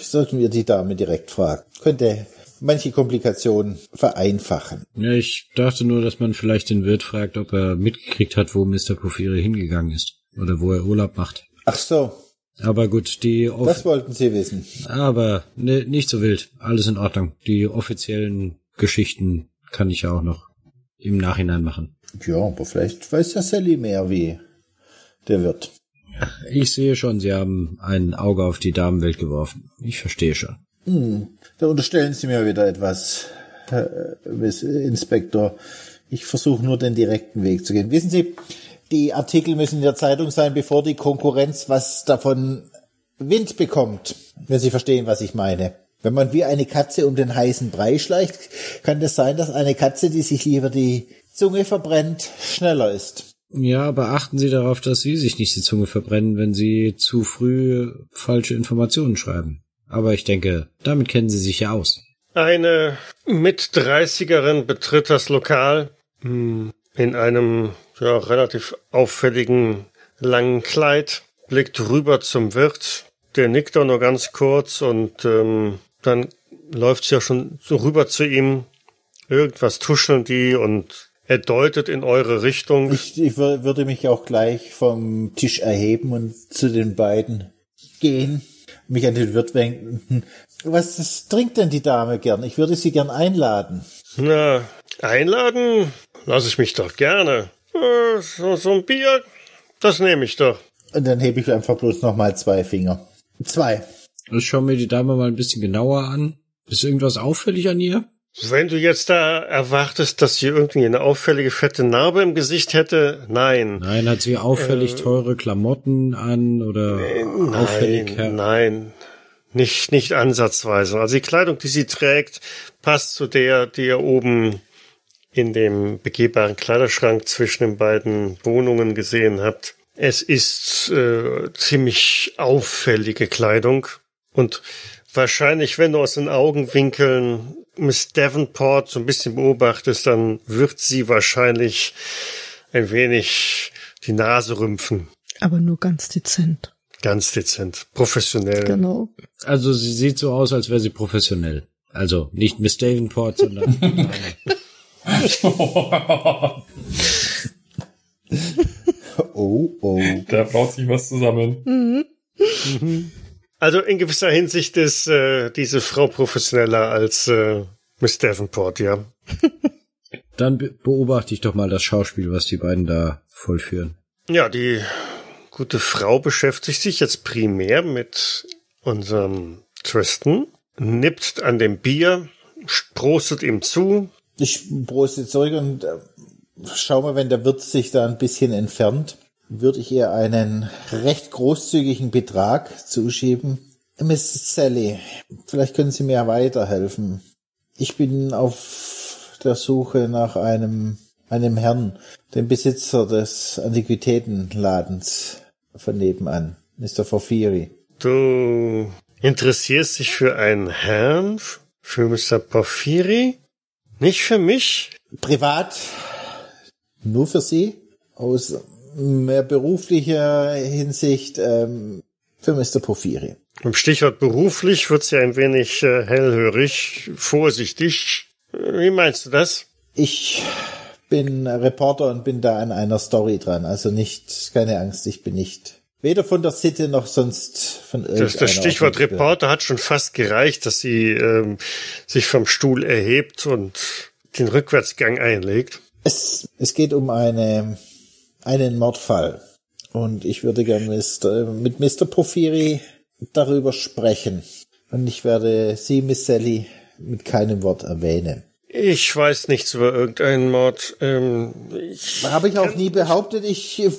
Sollten wir die Dame direkt fragen. Könnte manche Komplikationen vereinfachen. Ja, ich dachte nur, dass man vielleicht den Wirt fragt, ob er mitgekriegt hat, wo Mr. Porphyri hingegangen ist. Oder wo er Urlaub macht. Ach so, Aber gut, die Off das wollten Sie wissen. aber ne, nicht so wild. Alles in Ordnung. Die offiziellen Geschichten kann ich ja auch noch im Nachhinein machen. Ja, aber vielleicht weiß ja Sally mehr wie der Wirt. Ich sehe schon, Sie haben ein Auge auf die Damenwelt geworfen. Ich verstehe schon. Hm, da unterstellen Sie mir wieder etwas, Herr Miss Inspektor. Ich versuche nur den direkten Weg zu gehen. Wissen Sie, die Artikel müssen in der Zeitung sein, bevor die Konkurrenz was davon Wind bekommt. Wenn Sie verstehen, was ich meine. Wenn man wie eine Katze um den heißen Brei schleicht, kann es sein, dass eine Katze, die sich lieber die Zunge verbrennt, schneller ist. Ja, aber achten Sie darauf, dass Sie sich nicht die Zunge verbrennen, wenn Sie zu früh falsche Informationen schreiben. Aber ich denke, damit kennen Sie sich ja aus. Eine Mit-30erin betritt das Lokal hm, in einem ja, relativ auffälligen langen Kleid, blickt rüber zum Wirt, der nickt auch nur ganz kurz und ähm, dann läuft sie auch schon so rüber zu ihm Irgendwas tuscheln die und er deutet in eure Richtung. Ich, ich wür- würde mich auch gleich vom Tisch erheben und zu den beiden gehen, mich an den Wirt wenden. Was trinkt denn die Dame gern? Ich würde sie gern einladen. Na, einladen lasse ich mich doch gerne. Äh, So, so ein Bier, das nehme ich doch. Und dann hebe ich einfach bloß nochmal zwei Finger. Zwei. Ich schaue mir die Dame mal ein bisschen genauer an. Ist irgendwas auffällig an ihr? Wenn du jetzt da erwartest, dass sie irgendwie eine auffällige fette Narbe im Gesicht hätte, nein. Nein, hat sie auffällig teure Klamotten an oder auffällig Nein, her nein. Nicht, nicht ansatzweise. Also die Kleidung, die sie trägt, passt zu der, die ihr oben in dem begehbaren Kleiderschrank zwischen den beiden Wohnungen gesehen habt. Es ist äh, ziemlich auffällige Kleidung und wahrscheinlich, wenn du aus den Augenwinkeln Miss Davenport so ein bisschen beobachtest, dann wird sie wahrscheinlich ein wenig die Nase rümpfen. Aber nur ganz dezent. Ganz dezent, professionell. Genau. Also sie sieht so aus, als wäre sie professionell. Also nicht Miss Davenport, sondern Oh, oh. Da braut sich was zusammen. Also in gewisser Hinsicht ist äh, diese Frau professioneller als äh, Miss Davenport, ja. dann be beobachte ich doch mal das Schauspiel, was die beiden da vollführen. Ja, die gute Frau beschäftigt sich jetzt primär mit unserem Tristan, nippt an dem Bier, prostet ihm zu. Ich proste zurück und äh, schau mal, wenn der Wirt sich da ein bisschen entfernt, würde ich ihr einen recht großzügigen Betrag zuschieben. Miss Sally, vielleicht können Sie mir weiterhelfen. Ich bin auf der Suche nach einem, einem Herrn, dem Besitzer des Antiquitätenladens von nebenan, Mr. Porphyry. Du interessierst dich für einen Herrn, für Mr. Porphyry? Nicht für mich? Privat nur für Sie, aus mehr beruflicher Hinsicht ähm, für Mr. Porphyry. Im Stichwort beruflich wird's ja ein wenig äh, hellhörig, vorsichtig. Wie meinst du das? Ich bin Reporter und bin da an einer Story dran. Also nicht, keine Angst, ich bin nicht weder von der Sitte noch sonst von irgendeiner Das, das Stichwort. Reporter hat schon fast gereicht, dass sie ähm, sich vom Stuhl erhebt und den Rückwärtsgang einlegt. Es, es geht um eine, einen Mordfall. Und ich würde gerne Mr., mit Mr. Porphyry darüber sprechen. Und ich werde Sie, Miss Sally, mit keinem Wort erwähnen. Ich weiß nichts über irgendeinen Mord. Ähm, ich Habe ich auch nie behauptet. Ich äh,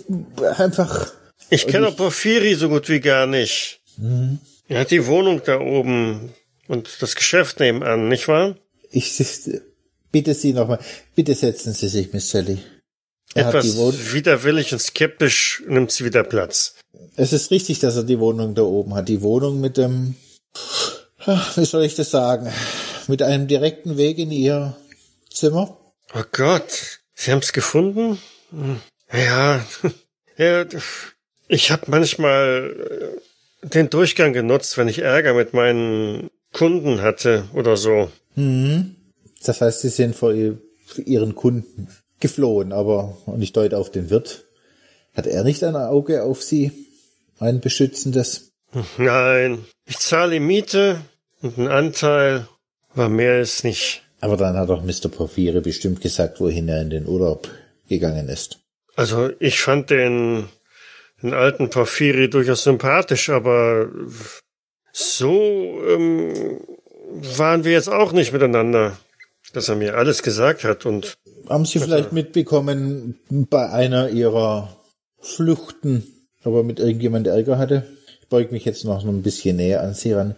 einfach ich kenne Porphyri so gut wie gar nicht. Er hat die Wohnung da oben und das Geschäft nebenan, nicht wahr? Ich bitte Sie nochmal, bitte setzen Sie sich, Miss Sally. Er Etwas widerwillig und skeptisch nimmt sie wieder Platz. Es ist richtig, dass er die Wohnung da oben hat. Die Wohnung mit dem, wie soll ich das sagen, mit einem direkten Weg in Ihr Zimmer. Oh Gott, Sie haben's gefunden? Hm. Ja, ja ich habe manchmal äh, den Durchgang genutzt, wenn ich Ärger mit meinen Kunden hatte oder so. Das heißt, Sie sind vor Ihren Kunden geflohen, aber, und ich deute auf den Wirt, hat er nicht ein Auge auf Sie? Ein beschützendes? Nein, ich zahle Miete und ein Anteil, aber mehr ist nicht. Aber dann hat doch Mr. Porphyre bestimmt gesagt, wohin er in den Urlaub gegangen ist. Also ich fand den, den alten Porphyri durchaus sympathisch, aber so ähm, waren wir jetzt auch nicht miteinander, dass er mir alles gesagt hat und Haben Sie vielleicht mitbekommen, bei einer Ihrer Fluchten, aber mit irgendjemand Ärger hatte? Ich beug mich jetzt noch ein bisschen näher an Sie ran.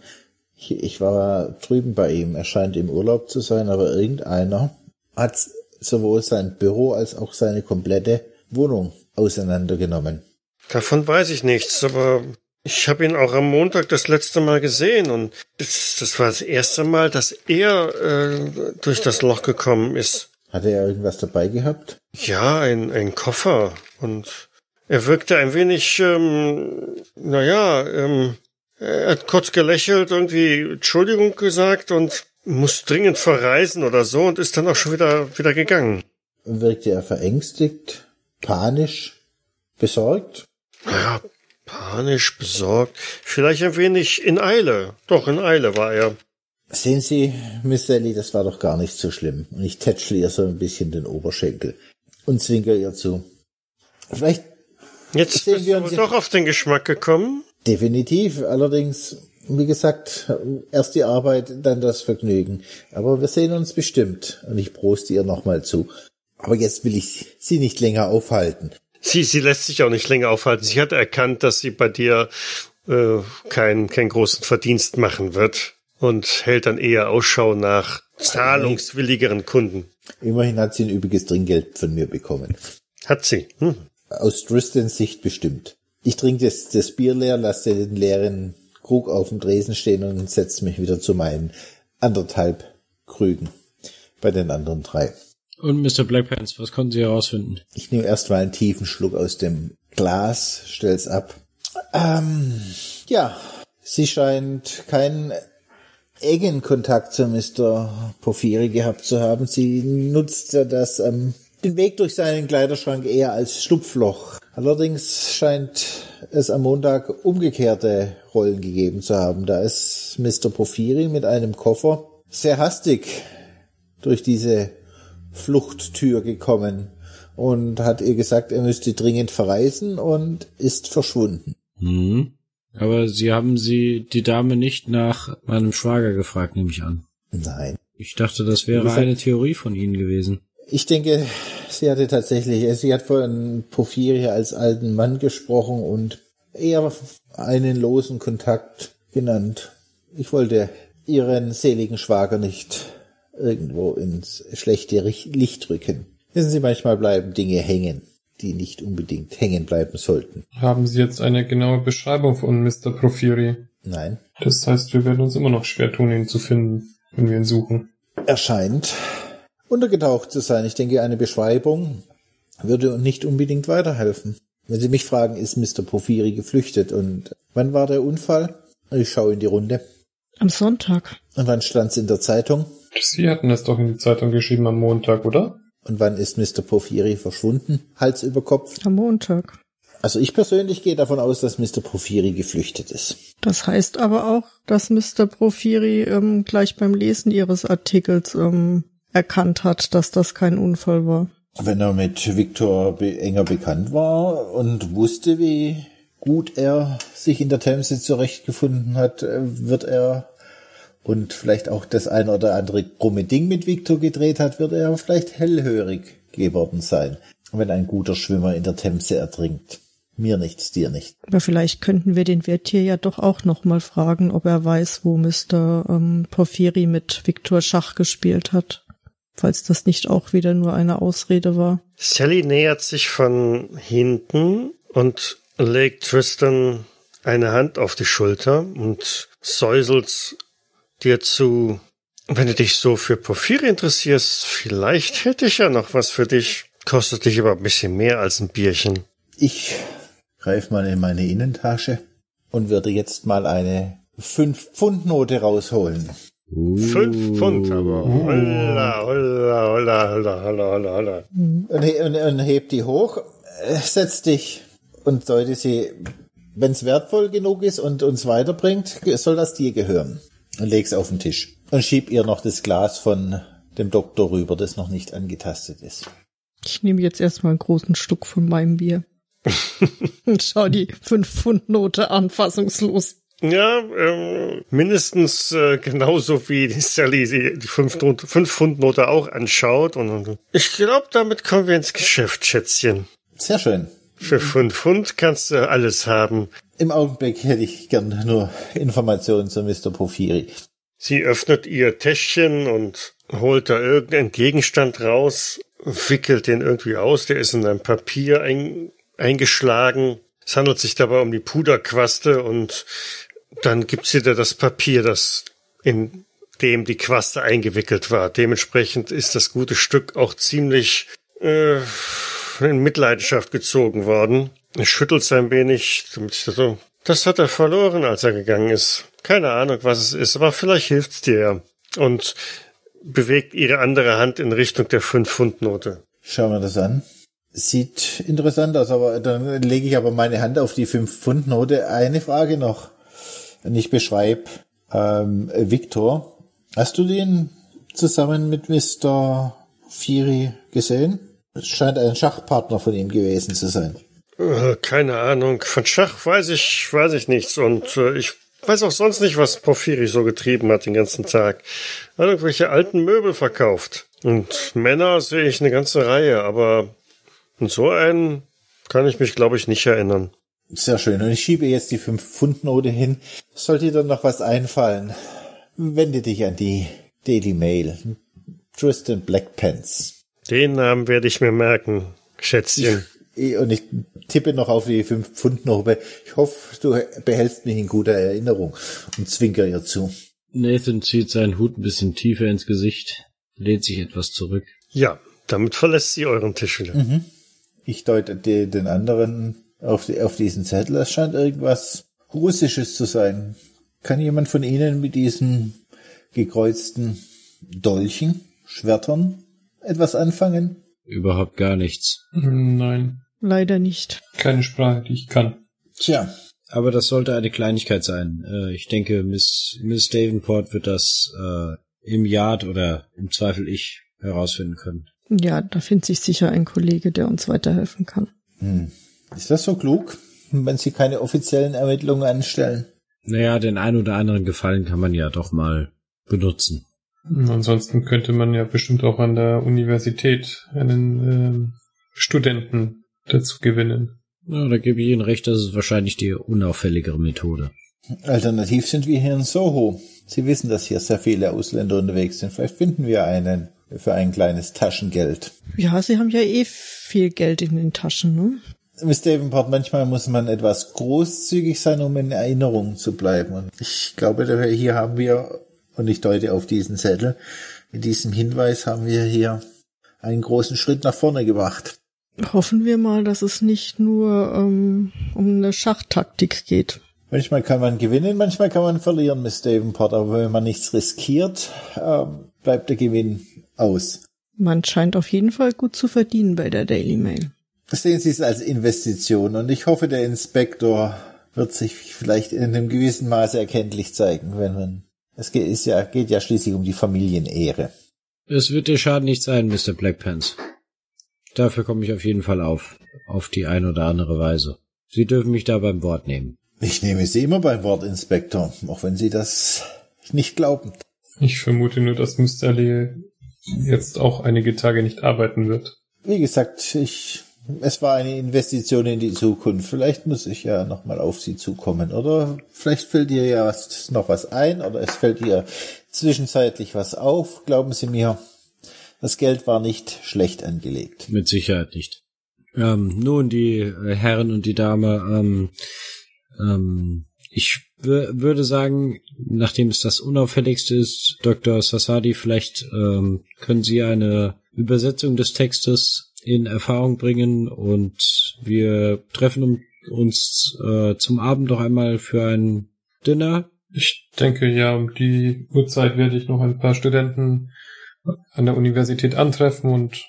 Ich, ich war drüben bei ihm. Er scheint im Urlaub zu sein, aber irgendeiner hat sowohl sein Büro als auch seine komplette Wohnung auseinandergenommen. davon weiß ich nichts, aber ich habe ihn auch am Montag das letzte Mal gesehen und das, das war das erste Mal, dass er äh, durch das Loch gekommen ist. Hatte er irgendwas dabei gehabt? Ja, ein, ein Koffer. Und er wirkte ein wenig, ähm, naja, ähm, er hat kurz gelächelt, irgendwie Entschuldigung gesagt und muss dringend verreisen oder so und ist dann auch schon wieder, wieder gegangen. Wirkte er verängstigt, panisch, besorgt? Ja, panisch, besorgt. Vielleicht ein wenig in Eile. Doch, in Eile war er. Sehen Sie, Miss Sally, das war doch gar nicht so schlimm. Und ich tätschle ihr so ein bisschen den Oberschenkel und zwinker ihr zu. Vielleicht Jetzt Sehen wir uns doch auf den Geschmack gekommen. definitiv, allerdings, wie gesagt, erst die Arbeit, dann das Vergnügen. Aber wir sehen uns bestimmt. Und ich proste ihr nochmal zu. Aber jetzt will ich Sie nicht länger aufhalten. Sie, sie lässt sich auch nicht länger aufhalten. Sie hat erkannt, dass sie bei dir äh, keinen keinen großen Verdienst machen wird und hält dann eher Ausschau nach zahlungswilligeren Kunden. Immerhin hat sie ein üppiges Trinkgeld von mir bekommen. Hat sie. Hm. Aus Tristans Sicht bestimmt. Ich trinke das, das Bier leer, lasse den leeren Krug auf dem Dresen stehen und setze mich wieder zu meinen anderthalb Krügen bei den anderen drei. Und Mr. Blackpants, was konnten Sie herausfinden? Ich nehme erstmal einen tiefen Schluck aus dem Glas, stell's ab. Ähm, ja, sie scheint keinen engen Kontakt zu Mr. Porphyri gehabt zu haben. Sie nutzt ja das, ähm, den Weg durch seinen Kleiderschrank eher als Schlupfloch. Allerdings scheint es am Montag umgekehrte Rollen gegeben zu haben. Da ist Mr. Porphyri mit einem Koffer sehr hastig durch diese Fluchttür gekommen und hat ihr gesagt, er müsste dringend verreisen und ist verschwunden. Hm. Aber Sie haben sie, die Dame nicht nach meinem Schwager gefragt, nehme ich an. Nein. Ich dachte, das wäre gesagt- eine Theorie von Ihnen gewesen. Ich denke, sie hatte tatsächlich, sie hat von Porphyri als alten Mann gesprochen und eher einen losen Kontakt genannt. Ich wollte ihren seligen Schwager nicht irgendwo ins schlechte Licht rücken. Wissen Sie, manchmal bleiben Dinge hängen, die nicht unbedingt hängen bleiben sollten. Haben Sie jetzt eine genaue Beschreibung von Mr. Profiri? Nein. Das heißt, wir werden uns immer noch schwer tun, ihn zu finden, wenn wir ihn suchen. Er scheint untergetaucht zu sein. Ich denke, eine Beschreibung würde nicht unbedingt weiterhelfen. Wenn Sie mich fragen, ist Mr. Porphyri geflüchtet und wann war der Unfall? Ich schaue in die Runde. Am Sonntag. Und wann stand's in der Zeitung? Sie hatten es doch in die Zeitung geschrieben am Montag, oder? Und wann ist Mr. Porphyri verschwunden? Hals über Kopf? Am Montag. Also ich persönlich gehe davon aus, dass Mr. Porphyri geflüchtet ist. Das heißt aber auch, dass Mr. Profiri ähm, gleich beim Lesen Ihres Artikels ähm, erkannt hat, dass das kein Unfall war. Wenn er mit Viktor be enger bekannt war und wusste, wie gut er sich in der Themse zurechtgefunden hat, äh, wird er und vielleicht auch das ein oder andere krumme Ding mit Viktor gedreht hat, wird er vielleicht hellhörig geworden sein, wenn ein guter Schwimmer in der Themse ertrinkt. Mir nichts, dir nicht. Aber vielleicht könnten wir den Wirt hier ja doch auch noch mal fragen, ob er weiß, wo Mr. Ähm, Porphyri mit Viktor Schach gespielt hat. Falls das nicht auch wieder nur eine Ausrede war. Sally nähert sich von hinten und legt Tristan eine Hand auf die Schulter und säuselt dir zu. Wenn du dich so für Porphyri interessierst, vielleicht hätte ich ja noch was für dich. Kostet dich aber ein bisschen mehr als ein Bierchen. Ich greife mal in meine Innentasche und würde jetzt mal eine 5-Pfund-Note rausholen. Fünf Pfund aber. Holla, holla, holla, holla, holla, holla, holla. und, he und, und heb die hoch, äh, setz dich und deute sie, wenn's wertvoll genug ist und uns weiterbringt, soll das dir gehören. Und leg's auf den Tisch. Und schieb ihr noch das Glas von dem Doktor rüber, das noch nicht angetastet ist. Ich nehme jetzt erstmal einen großen Stück von meinem Bier. Und schau die 5-Pfund-Note an, fassungslos. Ja, ähm, mindestens äh, genauso wie die Sally die, die 5-Pfund-Note auch anschaut. Und, und ich glaube, damit kommen wir ins Geschäft, Schätzchen. Sehr schön. Für 5 Pfund kannst du alles haben. Im Augenblick hätte ich gern nur Informationen zu Mr. Porphyri. Sie öffnet ihr Täschchen und holt da irgendeinen Gegenstand raus, wickelt den irgendwie aus. Der ist in ein Papier ein, eingeschlagen. Es handelt sich dabei um die Puderquaste und dann gibt sie dir das Papier, das in dem die Quaste eingewickelt war. Dementsprechend ist das gute Stück auch ziemlich äh, in Mitleidenschaft gezogen worden. Er schüttelt ein wenig, das hat er verloren, als er gegangen ist. Keine Ahnung, was es ist, aber vielleicht hilft's dir ja. und bewegt ihre andere Hand in Richtung der 5-Pfund-Note. Schauen wir das an. Sieht interessant aus, aber dann lege ich aber meine Hand auf die 5-Pfund-Note. Eine Frage noch. Und ich beschreibe ähm, Victor. Hast du den zusammen mit Mr. Firi gesehen? Es scheint ein Schachpartner von ihm gewesen zu sein. Äh, keine Ahnung. Von Schach weiß ich, weiß ich nichts. Und äh, ich weiß auch sonst nicht, was Porphyri so getrieben hat den ganzen Tag. Hat irgendwelche alten Möbel verkauft. Und Männer sehe ich eine ganze Reihe, aber an so einen kann ich mich, glaube ich, nicht erinnern. Sehr schön. Und ich schiebe jetzt die 5-Pfund-Note hin. Sollte dir dann noch was einfallen, wende dich an die Daily Mail. Tristan Blackpants. Den Namen werde ich mir merken, Schätzchen. Und ich tippe noch auf die 5-Pfund-Note. Ich hoffe, du behältst mich in guter Erinnerung und zwinker ihr zu. Nathan zieht seinen Hut ein bisschen tiefer ins Gesicht, lehnt sich etwas zurück. Ja, damit verlässt sie euren Tisch wieder. Mhm. Ich deute den anderen auf, die, auf diesen Zettel. Es scheint irgendwas Russisches zu sein. Kann jemand von Ihnen mit diesen gekreuzten Dolchen, Schwertern etwas anfangen? Überhaupt gar nichts. Nein, Leider nicht. keine Sprache, die ich kann. Tja, Aber das sollte eine Kleinigkeit sein. Äh, ich denke, Miss, Miss Davenport wird das äh, im Yard oder im Zweifel ich herausfinden können. Ja, da findet sich sicher ein Kollege, der uns weiterhelfen kann. hm. ist das so klug, wenn Sie keine offiziellen Ermittlungen anstellen? Naja, den ein oder anderen Gefallen kann man ja doch mal benutzen. Ansonsten könnte man ja bestimmt auch an der Universität einen ähm, Studenten dazu gewinnen. Ja, da gebe ich Ihnen recht, das ist wahrscheinlich die unauffälligere Methode. Alternativ sind wir hier in Soho. Sie wissen, dass hier sehr viele Ausländer unterwegs sind. Vielleicht finden wir einen für ein kleines Taschengeld. Ja, sie haben ja eh viel Geld in den Taschen, ne? Miss Davenport, manchmal muss man etwas großzügig sein, um in Erinnerung zu bleiben. Und ich glaube, hier haben wir, und ich deute auf diesen Zettel, mit diesem Hinweis haben wir hier einen großen Schritt nach vorne gebracht. Hoffen wir mal, dass es nicht nur ähm, um eine Schachtaktik geht. Manchmal kann man gewinnen, manchmal kann man verlieren, Miss Davenport, aber wenn man nichts riskiert, ähm, bleibt der Gewinn aus. Man scheint auf jeden Fall gut zu verdienen bei der Daily Mail. Sehen Sie es als Investition und ich hoffe, der Inspektor wird sich vielleicht in einem gewissen Maße erkenntlich zeigen, wenn man, es geht, ist ja, geht ja schließlich um die Familienehre. Es wird Ihr Schaden nicht sein, Mr. Blackpants. Dafür komme ich auf jeden Fall auf, auf die eine oder andere Weise. Sie dürfen mich da beim Wort nehmen. Ich nehme Sie immer beim Wort, Inspektor, auch wenn Sie das nicht glauben. Ich vermute nur, dass Mr. Lee jetzt auch einige Tage nicht arbeiten wird. Wie gesagt, ich, es war eine Investition in die Zukunft. Vielleicht muss ich ja nochmal auf Sie zukommen. Oder vielleicht fällt ihr ja was, noch was ein oder es fällt ihr zwischenzeitlich was auf. Glauben Sie mir, das Geld war nicht schlecht angelegt. Mit Sicherheit nicht. Ähm, nun, die äh, Herren und die Dame, ähm, ähm, ich würde sagen, nachdem es das unauffälligste ist, Dr. Sassadi, vielleicht ähm, können Sie eine Übersetzung des Textes in Erfahrung bringen und wir treffen uns äh, zum Abend noch einmal für ein Dinner. Ich denke ja, um die Uhrzeit werde ich noch ein paar Studenten an der Universität antreffen und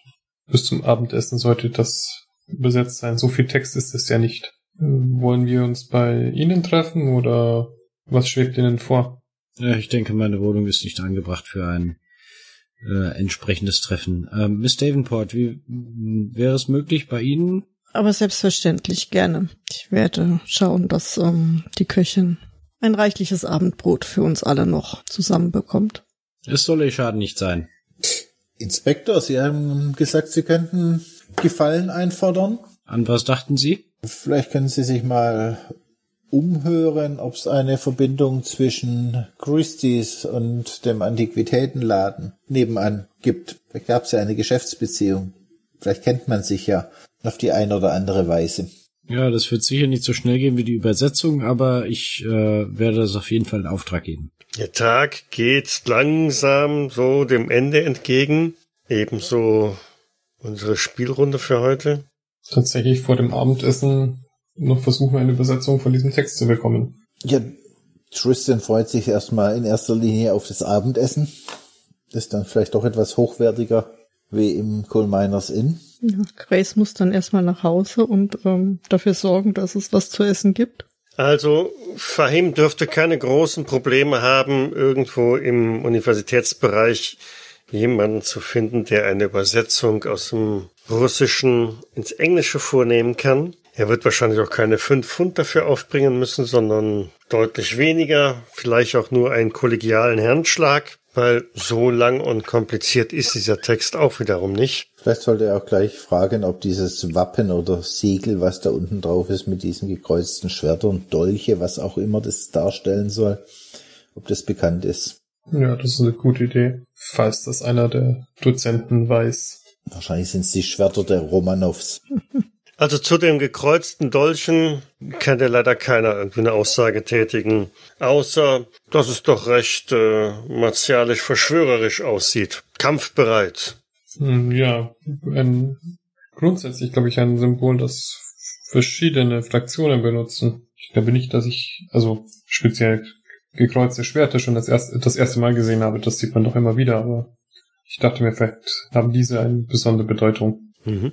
bis zum Abendessen sollte das übersetzt sein. So viel Text ist es ja nicht. Wollen wir uns bei Ihnen treffen oder was schwebt Ihnen vor? Ja, ich denke, meine Wohnung ist nicht angebracht für ein äh, entsprechendes Treffen. Ähm, Miss Davenport, wie wäre es möglich bei Ihnen? Aber selbstverständlich gerne. Ich werde schauen, dass ähm, die Köchin ein reichliches Abendbrot für uns alle noch zusammenbekommt. Es soll ihr Schaden nicht sein. Inspektor, Sie haben gesagt, Sie könnten Gefallen einfordern. An was dachten Sie? Vielleicht können Sie sich mal umhören, ob es eine Verbindung zwischen Christie's und dem Antiquitätenladen nebenan gibt. Da gab es ja eine Geschäftsbeziehung. Vielleicht kennt man sich ja auf die eine oder andere Weise. Ja, das wird sicher nicht so schnell gehen wie die Übersetzung, aber ich äh, werde das auf jeden Fall in Auftrag geben. Der Tag geht langsam so dem Ende entgegen. Ebenso unsere Spielrunde für heute. Tatsächlich vor dem Abendessen noch versuchen, eine Übersetzung von diesem Text zu bekommen. Ja, Tristan freut sich erstmal in erster Linie auf das Abendessen. Das ist dann vielleicht doch etwas hochwertiger wie im Coal Miners Inn. Ja, Grace muss dann erstmal nach Hause und ähm, dafür sorgen, dass es was zu essen gibt. Also Fahim dürfte keine großen Probleme haben, irgendwo im Universitätsbereich jemanden zu finden, der eine Übersetzung aus dem Russischen ins Englische vornehmen kann. Er wird wahrscheinlich auch keine fünf Pfund dafür aufbringen müssen, sondern deutlich weniger, vielleicht auch nur einen kollegialen Handschlag, weil so lang und kompliziert ist dieser Text auch wiederum nicht. Vielleicht sollte er auch gleich fragen, ob dieses Wappen oder Siegel, was da unten drauf ist, mit diesen gekreuzten Schwertern, Dolche, was auch immer das darstellen soll, ob das bekannt ist. Ja, das ist eine gute Idee, falls das einer der Dozenten weiß. Wahrscheinlich sind es die Schwerter der Romanows. Also zu dem gekreuzten Dolchen kann ja leider keiner irgendwie eine Aussage tätigen, außer dass es doch recht äh, martialisch verschwörerisch aussieht. Kampfbereit. Hm, Ja, ein, grundsätzlich glaube ich ein Symbol, das verschiedene Fraktionen benutzen. Ich glaube nicht, dass ich, also speziell gekreuzte Schwerter schon das erste, das erste Mal gesehen habe. Das sieht man doch immer wieder, aber ich dachte mir, vielleicht haben diese eine besondere Bedeutung. Mhm.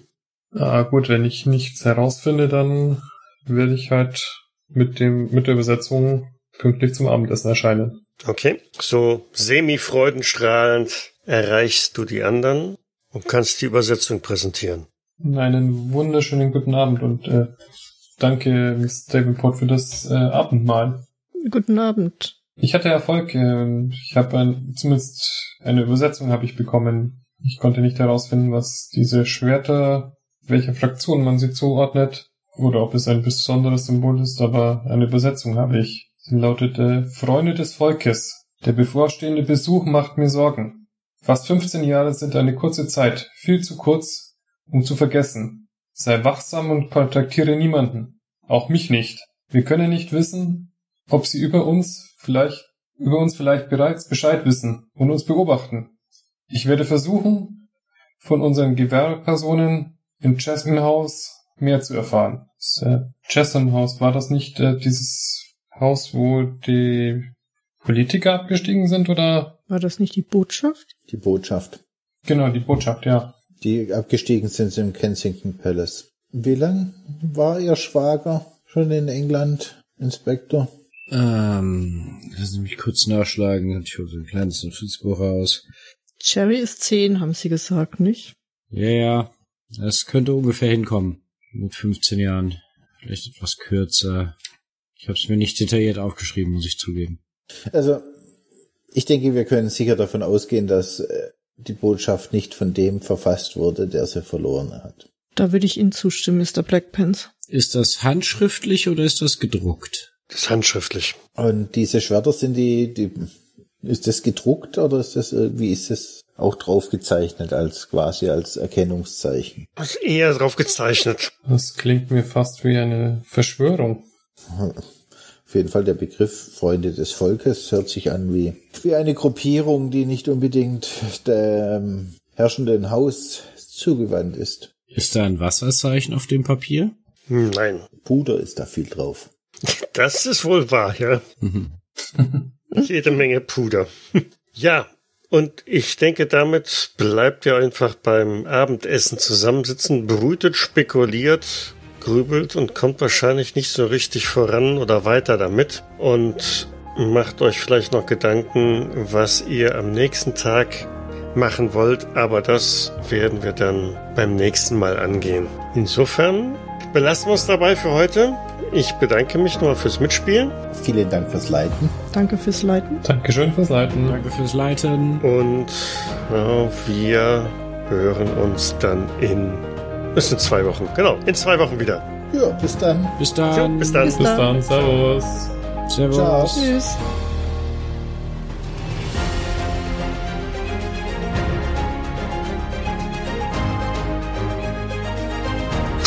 Ah, gut, wenn ich nichts herausfinde, dann werde ich halt mit dem, mit der Übersetzung pünktlich zum Abendessen erscheinen. Okay. So semi-freudenstrahlend erreichst du die anderen und kannst die Übersetzung präsentieren. Einen wunderschönen guten Abend und äh, danke, Miss Davenport, für das äh, Abendmahl. Guten Abend. Ich hatte Erfolg. Äh, ich habe ein, zumindest eine Übersetzung habe ich bekommen. Ich konnte nicht herausfinden, was diese Schwerter, welcher Fraktion man sie zuordnet oder ob es ein besonderes Symbol ist, aber eine Übersetzung habe ich. Sie lautete Freunde des Volkes. Der bevorstehende Besuch macht mir Sorgen. Fast 15 Jahre sind eine kurze Zeit, viel zu kurz, um zu vergessen. Sei wachsam und kontaktiere niemanden. Auch mich nicht. Wir können nicht wissen, ob sie über uns vielleicht, über uns vielleicht bereits Bescheid wissen und uns beobachten. Ich werde versuchen, von unseren Gewehrpersonen im Chesham House mehr zu erfahren. Das äh, Chesham House, war das nicht äh, dieses Haus, wo die Politiker abgestiegen sind oder? War das nicht die Botschaft? Die Botschaft. Genau, die Botschaft, ja. Die abgestiegen sind im Kensington Palace. Wie lang war Ihr Schwager schon in England, Inspektor? Ähm, lassen Sie mich kurz nachschlagen. Ich hole so ein kleines Notizbuch raus. Cherry ist zehn, haben sie gesagt, nicht? Ja, ja. Das könnte ungefähr hinkommen. Mit 15 Jahren. Vielleicht etwas kürzer. Ich habe es mir nicht detailliert aufgeschrieben, muss ich zugeben. Also, ich denke, wir können sicher davon ausgehen, dass äh, die Botschaft nicht von dem verfasst wurde, der sie verloren hat. Da würde ich Ihnen zustimmen, Mr. Blackpants. Ist das handschriftlich oder ist das gedruckt? Das ist handschriftlich. Und diese Schwerter sind die, die, ist das gedruckt oder ist das irgendwie, ist das auch drauf gezeichnet als quasi als Erkennungszeichen? Ist eher drauf gezeichnet. Das klingt mir fast wie eine Verschwörung. Auf jeden Fall der Begriff Freunde des Volkes hört sich an wie, wie eine Gruppierung, die nicht unbedingt dem herrschenden Haus zugewandt ist. Ist da ein Wasserzeichen auf dem Papier? Hm, Nein, Puder ist da viel drauf. das ist wohl wahr, ja. Jede Menge Puder. ja, und ich denke, damit bleibt ihr einfach beim Abendessen zusammensitzen, brütet, spekuliert, grübelt und kommt wahrscheinlich nicht so richtig voran oder weiter damit und macht euch vielleicht noch Gedanken, was ihr am nächsten Tag machen wollt, aber das werden wir dann beim nächsten Mal angehen. Insofern belassen wir es dabei für heute. Ich bedanke mich nochmal fürs Mitspielen Vielen Dank fürs Leiten. Danke fürs Leiten. Dankeschön fürs Leiten. Danke fürs Leiten. und ja, wir hören uns dann in es sind zwei Wochen. Genau, in zwei Wochen wieder. Ja, bis dann. Bis dann. bis dann. Bis Bis dann, Servus. Servus. Ciao. Tschüss.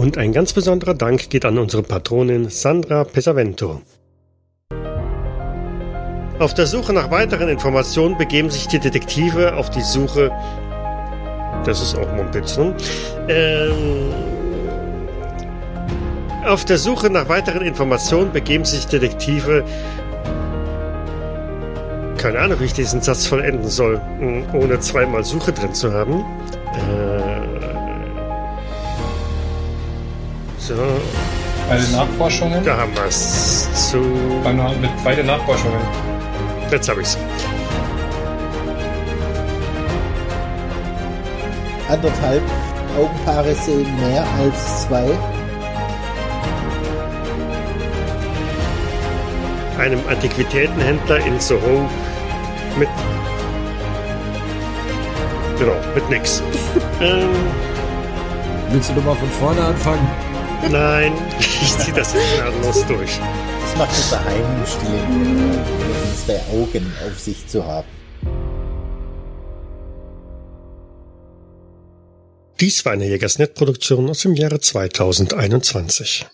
Und ein ganz besonderer Dank geht an unsere Patronin Sandra Pesavento. Auf der Suche nach weiteren Informationen begeben sich die Detektive auf die Suche. Das ist auch Mumpitz, Ähm, auf der Suche nach weiteren Informationen begeben sich Detektive. Keine Ahnung, wie ich diesen Satz vollenden soll, ohne zweimal Suche drin zu haben. Äh, so. Beide Nachforschungen? Da haben wir es. Zu. Mit beide Nachforschungen. Jetzt habe ich's. Anderthalb Augenpaare sehen mehr als zwei. Einem Antiquitätenhändler in Soho mit. Genau, mit nix. ähm, Willst du nochmal von vorne anfangen? Nein, ich ziehe das jetzt gnadenlos durch. Das macht es daheim im Stil, zwei Augen auf sich zu haben. Dies war eine Jägersnet-Produktion aus dem Jahre 2021.